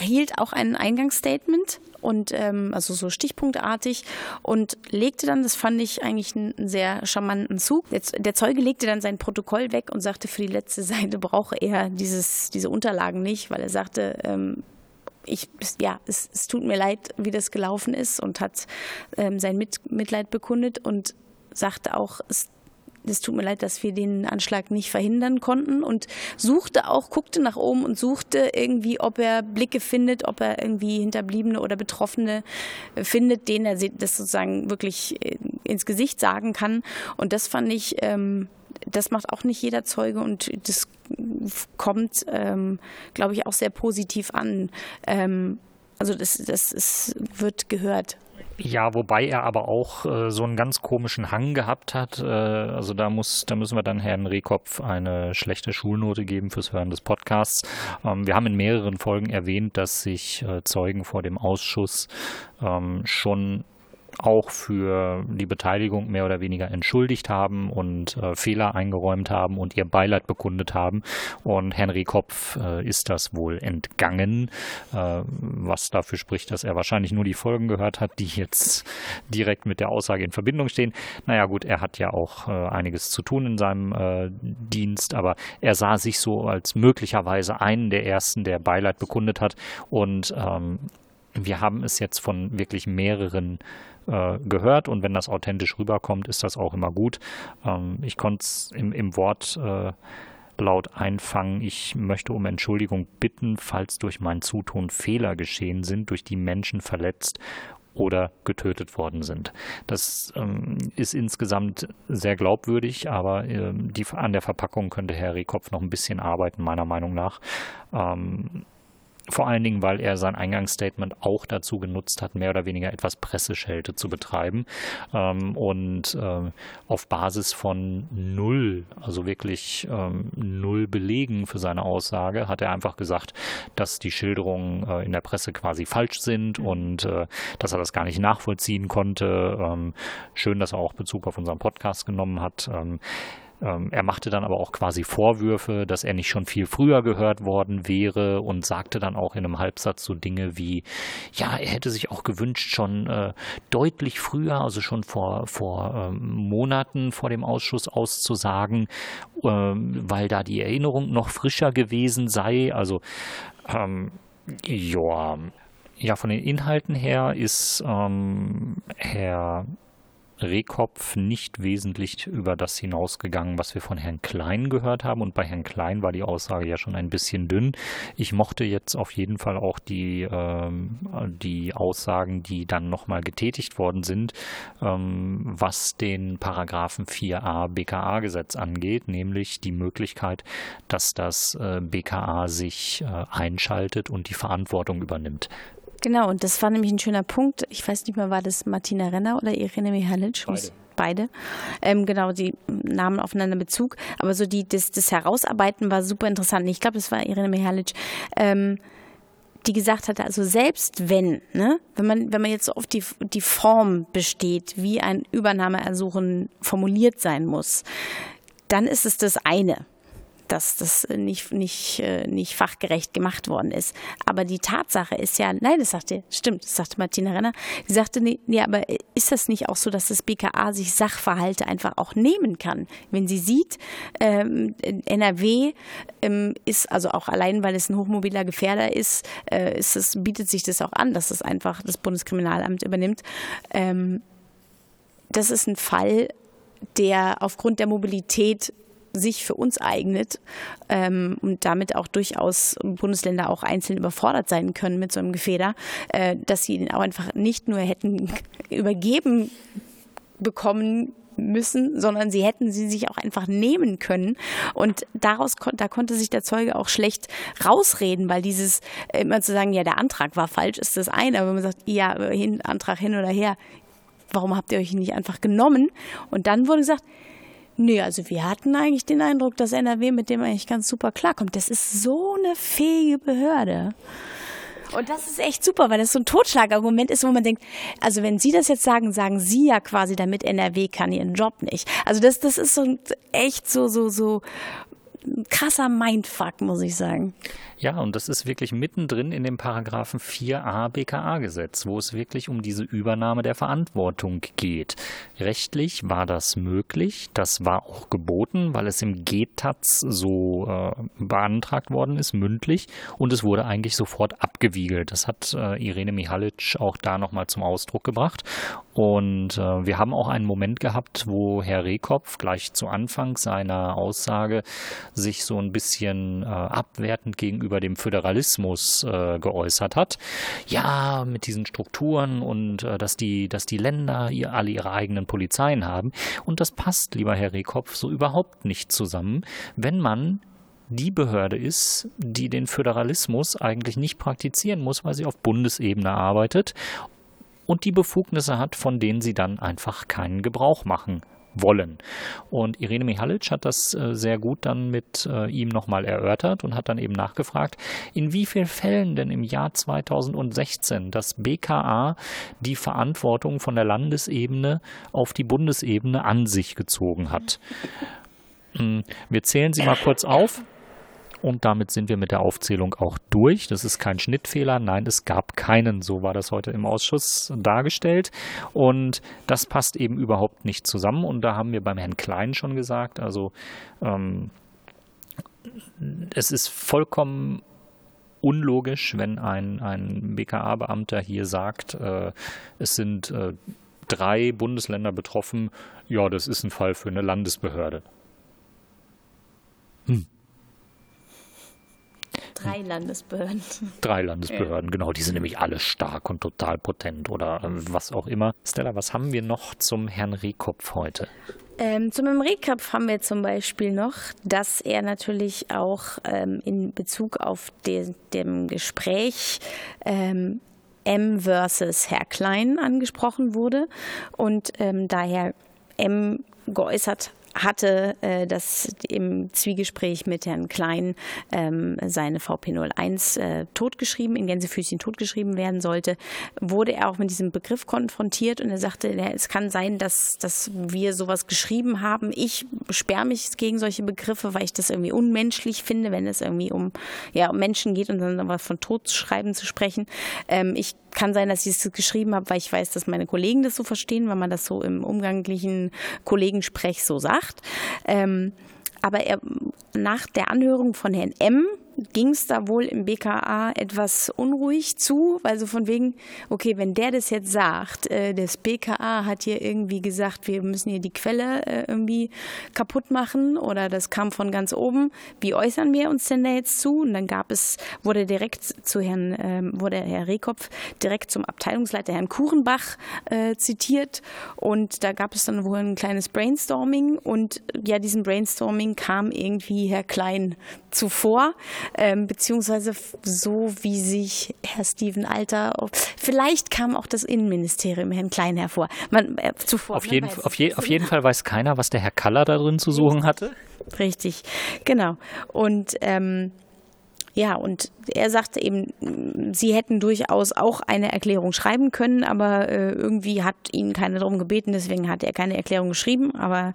hielt auch ein Eingangsstatement und ähm, also so stichpunktartig und legte dann, das fand ich eigentlich einen sehr charmanten Zug. Jetzt, der Zeuge legte dann sein Protokoll weg und sagte, für die letzte Seite brauche er dieses, diese Unterlagen nicht, weil er sagte, ähm, ich, ja, es, es, tut mir leid, wie das gelaufen ist und hat ähm, sein Mit Mitleid bekundet und sagte auch, es es tut mir leid, dass wir den Anschlag nicht verhindern konnten und suchte auch, guckte nach oben und suchte irgendwie, ob er Blicke findet, ob er irgendwie Hinterbliebene oder Betroffene findet, denen er das sozusagen wirklich äh, ins Gesicht sagen kann. Und das fand ich, ähm, das macht auch nicht jeder Zeuge und das kommt, ähm, glaube ich, auch sehr positiv an. Ähm, also das, das ist, wird gehört. Ja, wobei er aber auch äh, so einen ganz komischen Hang gehabt hat. Äh, also da muss, da müssen wir dann Herrn Rehkopf eine schlechte Schulnote geben fürs Hören des Podcasts. Ähm, wir haben in mehreren Folgen erwähnt, dass sich äh, Zeugen vor dem Ausschuss ähm, schon auch für die Beteiligung mehr oder weniger entschuldigt haben und äh, Fehler eingeräumt haben und ihr Beileid bekundet haben. Und Henry Kopf äh, ist das wohl entgangen, äh, was dafür spricht, dass er wahrscheinlich nur die Folgen gehört hat, die jetzt direkt mit der Aussage in Verbindung stehen. Naja gut, er hat ja auch äh, einiges zu tun in seinem äh, Dienst, aber er sah sich so als möglicherweise einen der ersten, der Beileid bekundet hat. Und ähm, wir haben es jetzt von wirklich mehreren gehört und wenn das authentisch rüberkommt, ist das auch immer gut. Ähm, ich konnte es im, im Wort äh, laut einfangen, ich möchte um Entschuldigung bitten, falls durch mein Zutun Fehler geschehen sind, durch die Menschen verletzt oder getötet worden sind. Das ähm, ist insgesamt sehr glaubwürdig, aber ähm, die, an der Verpackung könnte Herr Rehkopf noch ein bisschen arbeiten, meiner Meinung nach. Ähm, vor allen Dingen, weil er sein Eingangsstatement auch dazu genutzt hat, mehr oder weniger etwas Presseschelte zu betreiben. Ähm, und äh, auf Basis von null, also wirklich ähm, null Belegen für seine Aussage, hat er einfach gesagt, dass die Schilderungen äh, in der Presse quasi falsch sind und äh, dass er das gar nicht nachvollziehen konnte. Ähm, schön, dass er auch Bezug auf unseren Podcast genommen hat. Ähm, er machte dann aber auch quasi Vorwürfe, dass er nicht schon viel früher gehört worden wäre und sagte dann auch in einem Halbsatz so Dinge wie, ja, er hätte sich auch gewünscht, schon äh, deutlich früher, also schon vor, vor ähm, Monaten vor dem Ausschuss auszusagen, ähm, weil da die Erinnerung noch frischer gewesen sei. Also, ähm, ja. Ja, von den Inhalten her ist ähm, Herr Rehkopf nicht wesentlich über das hinausgegangen, was wir von Herrn Klein gehört haben. Und bei Herrn Klein war die Aussage ja schon ein bisschen dünn. Ich mochte jetzt auf jeden Fall auch die, ähm, die Aussagen, die dann nochmal getätigt worden sind, ähm, was den Paragraphen 4a BKA-Gesetz angeht, nämlich die Möglichkeit, dass das äh, BKA sich äh, einschaltet und die Verantwortung übernimmt. Genau, und das war nämlich ein schöner Punkt. Ich weiß nicht mehr, war das Martina Renner oder Irene Mihalic? Beide. Beide. Ähm, genau, die nahmen aufeinander Bezug. Aber so die, das, das Herausarbeiten war super interessant. Ich glaube, das war Irene Mihalic. Ähm, die gesagt hatte, also selbst wenn, ne, wenn man, wenn man jetzt so auf die, die Form besteht, wie ein Übernahmeersuchen formuliert sein muss, dann ist es das eine dass das nicht, nicht, äh, nicht fachgerecht gemacht worden ist. Aber die Tatsache ist ja, nein, das sagte, stimmt, das sagte Martina Renner, die sagte, nee, nee, aber ist das nicht auch so, dass das BKA sich Sachverhalte einfach auch nehmen kann? Wenn sie sieht, ähm, NRW ähm, ist, also auch allein, weil es ein hochmobiler Gefährder ist, äh, ist es, bietet sich das auch an, dass es einfach das Bundeskriminalamt übernimmt. Ähm, das ist ein Fall, der aufgrund der Mobilität sich für uns eignet ähm, und damit auch durchaus Bundesländer auch einzeln überfordert sein können mit so einem Gefäder, äh, dass sie ihn auch einfach nicht nur hätten übergeben bekommen müssen, sondern sie hätten sie sich auch einfach nehmen können. Und daraus da konnte sich der Zeuge auch schlecht rausreden, weil dieses immer zu sagen, ja, der Antrag war falsch, ist das eine, aber wenn man sagt, ja, hin, Antrag hin oder her, warum habt ihr euch nicht einfach genommen? Und dann wurde gesagt, Nee, also wir hatten eigentlich den Eindruck, dass NRW mit dem eigentlich ganz super klarkommt. Das ist so eine fähige Behörde. Und das ist echt super, weil das so ein Totschlagargument ist, wo man denkt, also wenn Sie das jetzt sagen, sagen Sie ja quasi damit, NRW kann ihren Job nicht. Also das, das ist so echt so, so, so, ein krasser Mindfuck, muss ich sagen. Ja, und das ist wirklich mittendrin in dem Paragraphen 4a BKA-Gesetz, wo es wirklich um diese Übernahme der Verantwortung geht. Rechtlich war das möglich, das war auch geboten, weil es im GTAZ so äh, beantragt worden ist, mündlich, und es wurde eigentlich sofort abgewiegelt. Das hat äh, Irene Mihalic auch da nochmal zum Ausdruck gebracht. Und äh, wir haben auch einen Moment gehabt, wo Herr Rehkopf gleich zu Anfang seiner Aussage sich so ein bisschen äh, abwertend gegenüber dem Föderalismus äh, geäußert hat. Ja, mit diesen Strukturen und äh, dass die, dass die Länder ihr, alle ihre eigenen Polizeien haben. Und das passt, lieber Herr Rehkopf, so überhaupt nicht zusammen, wenn man die Behörde ist, die den Föderalismus eigentlich nicht praktizieren muss, weil sie auf Bundesebene arbeitet und die Befugnisse hat, von denen sie dann einfach keinen Gebrauch machen wollen. Und Irene Mihalic hat das äh, sehr gut dann mit äh, ihm nochmal erörtert und hat dann eben nachgefragt, in wie vielen Fällen denn im Jahr 2016 das BKA die Verantwortung von der Landesebene auf die Bundesebene an sich gezogen hat. Hm, wir zählen sie mal kurz auf. Und damit sind wir mit der Aufzählung auch durch. Das ist kein Schnittfehler. Nein, es gab keinen. So war das heute im Ausschuss dargestellt. Und das passt eben überhaupt nicht zusammen. Und da haben wir beim Herrn Klein schon gesagt, also ähm, es ist vollkommen unlogisch, wenn ein, ein BKA-Beamter hier sagt, äh, es sind äh, drei Bundesländer betroffen. Ja, das ist ein Fall für eine Landesbehörde. Hm. Drei Landesbehörden. Drei Landesbehörden, ja. genau. Die sind nämlich alle stark und total potent oder äh, was auch immer. Stella, was haben wir noch zum Herrn Rehkopf heute? Ähm, zum Herrn Rehkopf haben wir zum Beispiel noch, dass er natürlich auch ähm, in Bezug auf de, dem Gespräch ähm, M versus Herr Klein angesprochen wurde und ähm, daher M geäußert hatte äh, das im Zwiegespräch mit Herrn Klein ähm, seine VP01 äh, totgeschrieben, in Gänsefüßchen totgeschrieben werden sollte, wurde er auch mit diesem Begriff konfrontiert und er sagte, es kann sein, dass, dass wir sowas geschrieben haben. Ich sperre mich gegen solche Begriffe, weil ich das irgendwie unmenschlich finde, wenn es irgendwie um, ja, um Menschen geht und dann aber von Totschreiben zu sprechen. Ähm, ich kann sein, dass ich es geschrieben habe, weil ich weiß, dass meine Kollegen das so verstehen, weil man das so im umganglichen Kollegensprech so sagt. Ähm, aber er, nach der Anhörung von Herrn M ging es da wohl im BKA etwas unruhig zu, weil so von wegen, okay, wenn der das jetzt sagt, äh, das BKA hat hier irgendwie gesagt, wir müssen hier die Quelle äh, irgendwie kaputt machen oder das kam von ganz oben, wie äußern wir uns denn da jetzt zu? Und dann gab es, wurde direkt zu Herrn, ähm, wurde Herr Rehkopf direkt zum Abteilungsleiter Herrn Kuchenbach äh, zitiert. Und da gab es dann wohl ein kleines Brainstorming. Und ja, diesem Brainstorming kam irgendwie Herr Klein zuvor ähm, beziehungsweise so, wie sich Herr Steven Alter, vielleicht kam auch das Innenministerium Herrn Klein hervor. Man, äh, zuvor, auf, jeden, auf, je, auf jeden Fall weiß keiner, was der Herr Kaller da drin zu suchen hatte. Richtig, genau. Und ähm, ja, und er sagte eben, sie hätten durchaus auch eine Erklärung schreiben können, aber äh, irgendwie hat ihn keiner darum gebeten, deswegen hat er keine Erklärung geschrieben, aber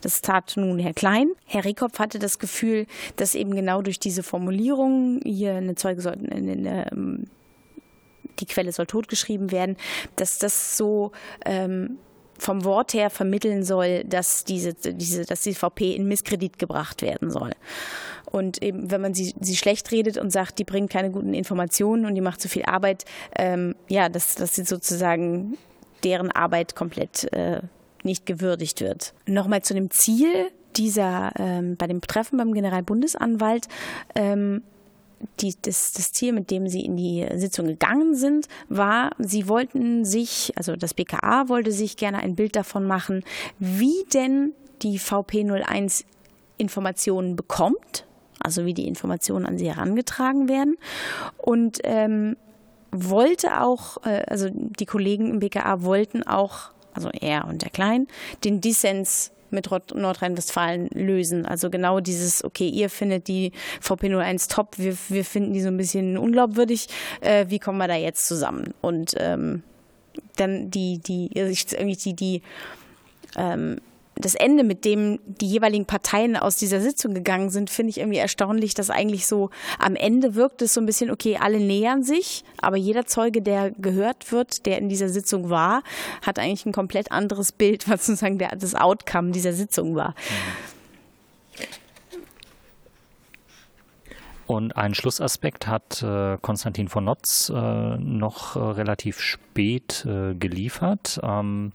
das tat nun Herr Klein. Herr Rehkopf hatte das Gefühl, dass eben genau durch diese Formulierung hier eine Zeuge sollten in, in, in, die Quelle soll totgeschrieben werden, dass das so ähm, vom Wort her vermitteln soll, dass diese, diese, dass die VP in Misskredit gebracht werden soll. Und eben, wenn man sie, sie schlecht redet und sagt, die bringt keine guten Informationen und die macht zu viel Arbeit, ähm, ja, dass, dass sie sozusagen deren Arbeit komplett äh, nicht gewürdigt wird. Nochmal zu dem Ziel dieser, ähm, bei dem Treffen beim Generalbundesanwalt, ähm, die, das, das Ziel, mit dem sie in die Sitzung gegangen sind, war, sie wollten sich, also das BKA wollte sich gerne ein Bild davon machen, wie denn die VP01 Informationen bekommt, also wie die Informationen an sie herangetragen werden und ähm, wollte auch, äh, also die Kollegen im BKA wollten auch, also er und der Klein, den Dissens mit Nordrhein-Westfalen lösen. Also genau dieses, okay, ihr findet die VP01 top, wir, wir finden die so ein bisschen unglaubwürdig, äh, wie kommen wir da jetzt zusammen? Und ähm, dann die, die, irgendwie die, die ähm, das Ende, mit dem die jeweiligen Parteien aus dieser Sitzung gegangen sind, finde ich irgendwie erstaunlich, dass eigentlich so am Ende wirkt es so ein bisschen, okay, alle nähern sich, aber jeder Zeuge, der gehört wird, der in dieser Sitzung war, hat eigentlich ein komplett anderes Bild, was sozusagen der, das Outcome dieser Sitzung war. Mhm. Und einen Schlussaspekt hat äh, Konstantin von Notz äh, noch äh, relativ spät äh, geliefert. Ähm,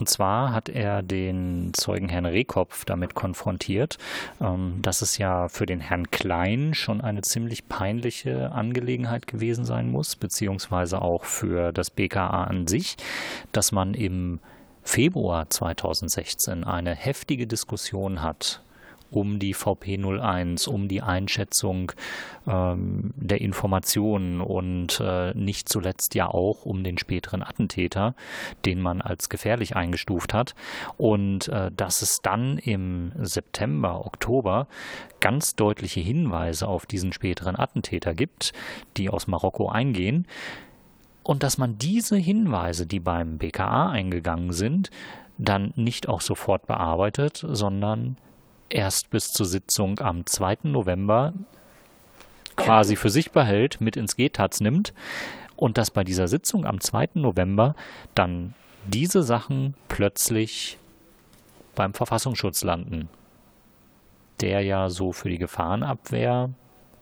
und zwar hat er den Zeugen Herrn Rehkopf damit konfrontiert, ähm, dass es ja für den Herrn Klein schon eine ziemlich peinliche Angelegenheit gewesen sein muss, beziehungsweise auch für das BKA an sich, dass man im Februar 2016 eine heftige Diskussion hat um die VP01, um die Einschätzung ähm, der Informationen und äh, nicht zuletzt ja auch um den späteren Attentäter, den man als gefährlich eingestuft hat. Und äh, dass es dann im September, Oktober ganz deutliche Hinweise auf diesen späteren Attentäter gibt, die aus Marokko eingehen. Und dass man diese Hinweise, die beim BKA eingegangen sind, dann nicht auch sofort bearbeitet, sondern erst bis zur Sitzung am 2. November quasi für sich behält, mit ins Getatz nimmt und dass bei dieser Sitzung am 2. November dann diese Sachen plötzlich beim Verfassungsschutz landen, der ja so für die Gefahrenabwehr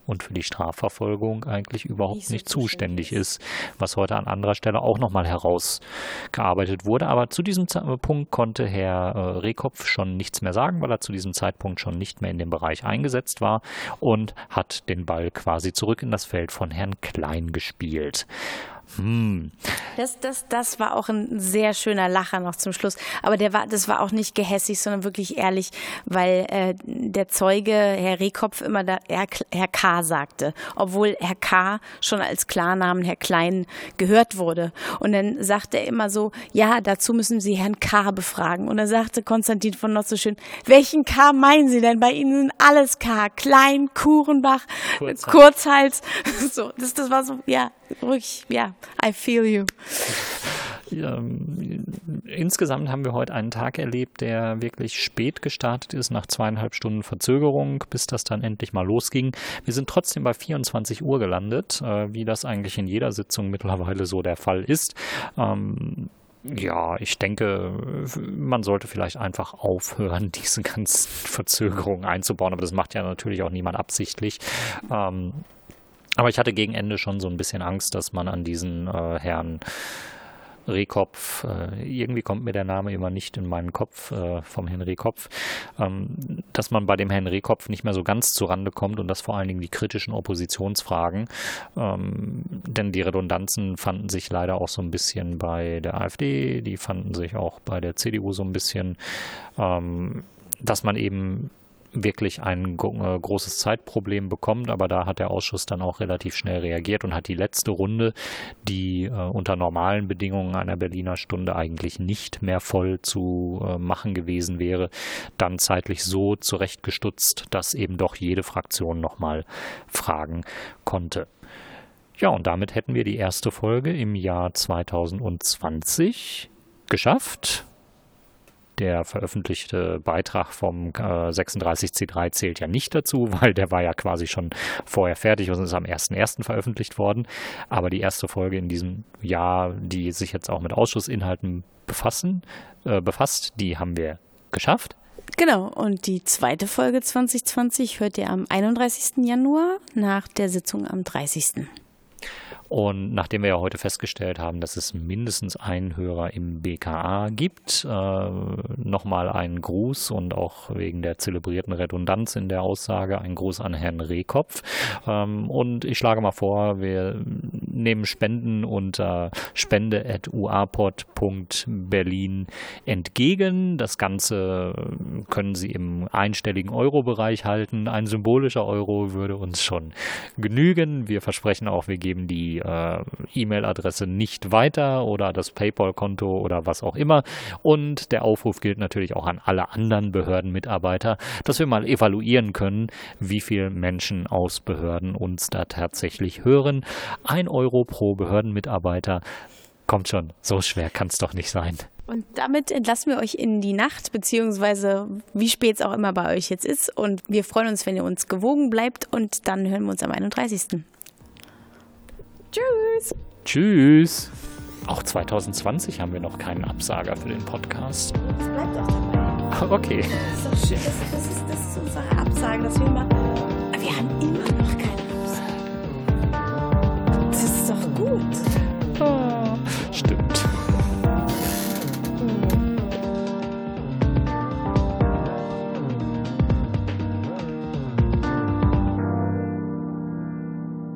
und für die Strafverfolgung eigentlich überhaupt nicht, zuständig ist, was heute an anderer Stelle auch nochmal herausgearbeitet wurde. Aber zu diesem Punkt konnte Herr äh, Rehkopf schon nichts mehr sagen, weil er zu diesem Zeitpunkt schon nicht mehr in dem Bereich eingesetzt war und hat den Ball quasi zurück in das Feld von Herrn Klein gespielt. Hm. Das, das, das war auch ein sehr schöner Lacher noch zum Schluss. Aber der war, das war auch nicht gehässig, sondern wirklich ehrlich, weil äh, der Zeuge, Herr Rehkopf, immer da, Herr, Herr K. sagte, obwohl Herr K. schon als Klarnamen Herr Klein gehört wurde. Und dann sagte er immer so, ja, dazu müssen Sie Herrn K. befragen. Und dann sagte Konstantin von Notz so schön, welchen K meinen Sie denn? Bei Ihnen sind alles K. Klein, Kurenbach, Kurzhals. Kurzhals. So, das, das war so, ja, wirklich, ja, I feel you. Ähm, insgesamt haben wir heute einen Tag erlebt, der wirklich spät gestartet ist, nach zweieinhalb Stunden Verzögerung, bis das dann endlich mal losging. Wir sind trotzdem bei 24 Uhr gelandet, äh, wie das eigentlich in jeder Sitzung mittlerweile so der Fall ist. Ähm, ja, ich denke, man sollte vielleicht einfach aufhören, diese ganzen Verzögerungen einzubauen, aber das macht ja natürlich auch niemand absichtlich. Ähm, aber ich hatte gegen Ende schon so ein bisschen Angst, dass man an diesen äh, Herrn Rehkopf, äh, irgendwie kommt mir der Name immer nicht in meinen Kopf äh, vom Herrn Rehkopf, ähm, dass man bei dem Herrn Rehkopf nicht mehr so ganz zurande kommt und dass vor allen Dingen die kritischen Oppositionsfragen, ähm, denn die Redundanzen fanden sich leider auch so ein bisschen bei der AfD, die fanden sich auch bei der CDU so ein bisschen, ähm, dass man eben wirklich ein äh, großes Zeitproblem bekommt, aber da hat der Ausschuss dann auch relativ schnell reagiert und hat die letzte Runde, die äh, unter normalen Bedingungen einer Berliner Stunde eigentlich nicht mehr voll zu äh, machen gewesen wäre, dann zeitlich so zurechtgestutzt, dass eben doch jede Fraktion nochmal fragen konnte. Ja, und damit hätten wir die erste Folge im Jahr 2020 geschafft der veröffentlichte Beitrag vom äh, 36C3 zählt ja nicht dazu, weil der war ja quasi schon vorher fertig und ist am 1.1. veröffentlicht worden. Aber die erste Folge in diesem Jahr, die sich jetzt auch mit Ausschussinhalten befassen, äh, befasst, die haben wir geschafft. Genau, und die zweite Folge 2020 hört ihr am 31. Januar nach der Sitzung am 30. Und nachdem wir ja heute festgestellt haben, dass es mindestens einen Hörer im BKA gibt, äh, nochmal einen Gruß und auch wegen der zelebrierten Redundanz in der Aussage ein Gruß an Herrn Rehkopf. Ähm, und ich schlage mal vor, wir nehmen Spenden unter spende.uapod.berlin entgegen. Das Ganze können Sie im einstelligen Euro-Bereich halten. Ein symbolischer Euro würde uns schon genügen. Wir versprechen auch, wir geben die äh, E-Mail-Adresse nicht weiter oder das PayPal-Konto oder was auch immer. Und der Aufruf gilt natürlich auch an alle anderen Behördenmitarbeiter, dass wir mal evaluieren können, wie viele Menschen aus Behörden uns da tatsächlich hören. Ein Euro pro Behördenmitarbeiter. Kommt schon, so schwer kann es doch nicht sein. Und damit entlassen wir euch in die Nacht, beziehungsweise wie spät es auch immer bei euch jetzt ist. Und wir freuen uns, wenn ihr uns gewogen bleibt. Und dann hören wir uns am 31. Tschüss. Tschüss. Auch 2020 haben wir noch keinen Absager für den Podcast. Das bleibt doch dabei. Okay. Das ist schön. Das, das, ist, das ist unsere Absage, dass wir immer. Wir haben immer noch keinen Absager. Das ist doch gut. Oh, stimmt.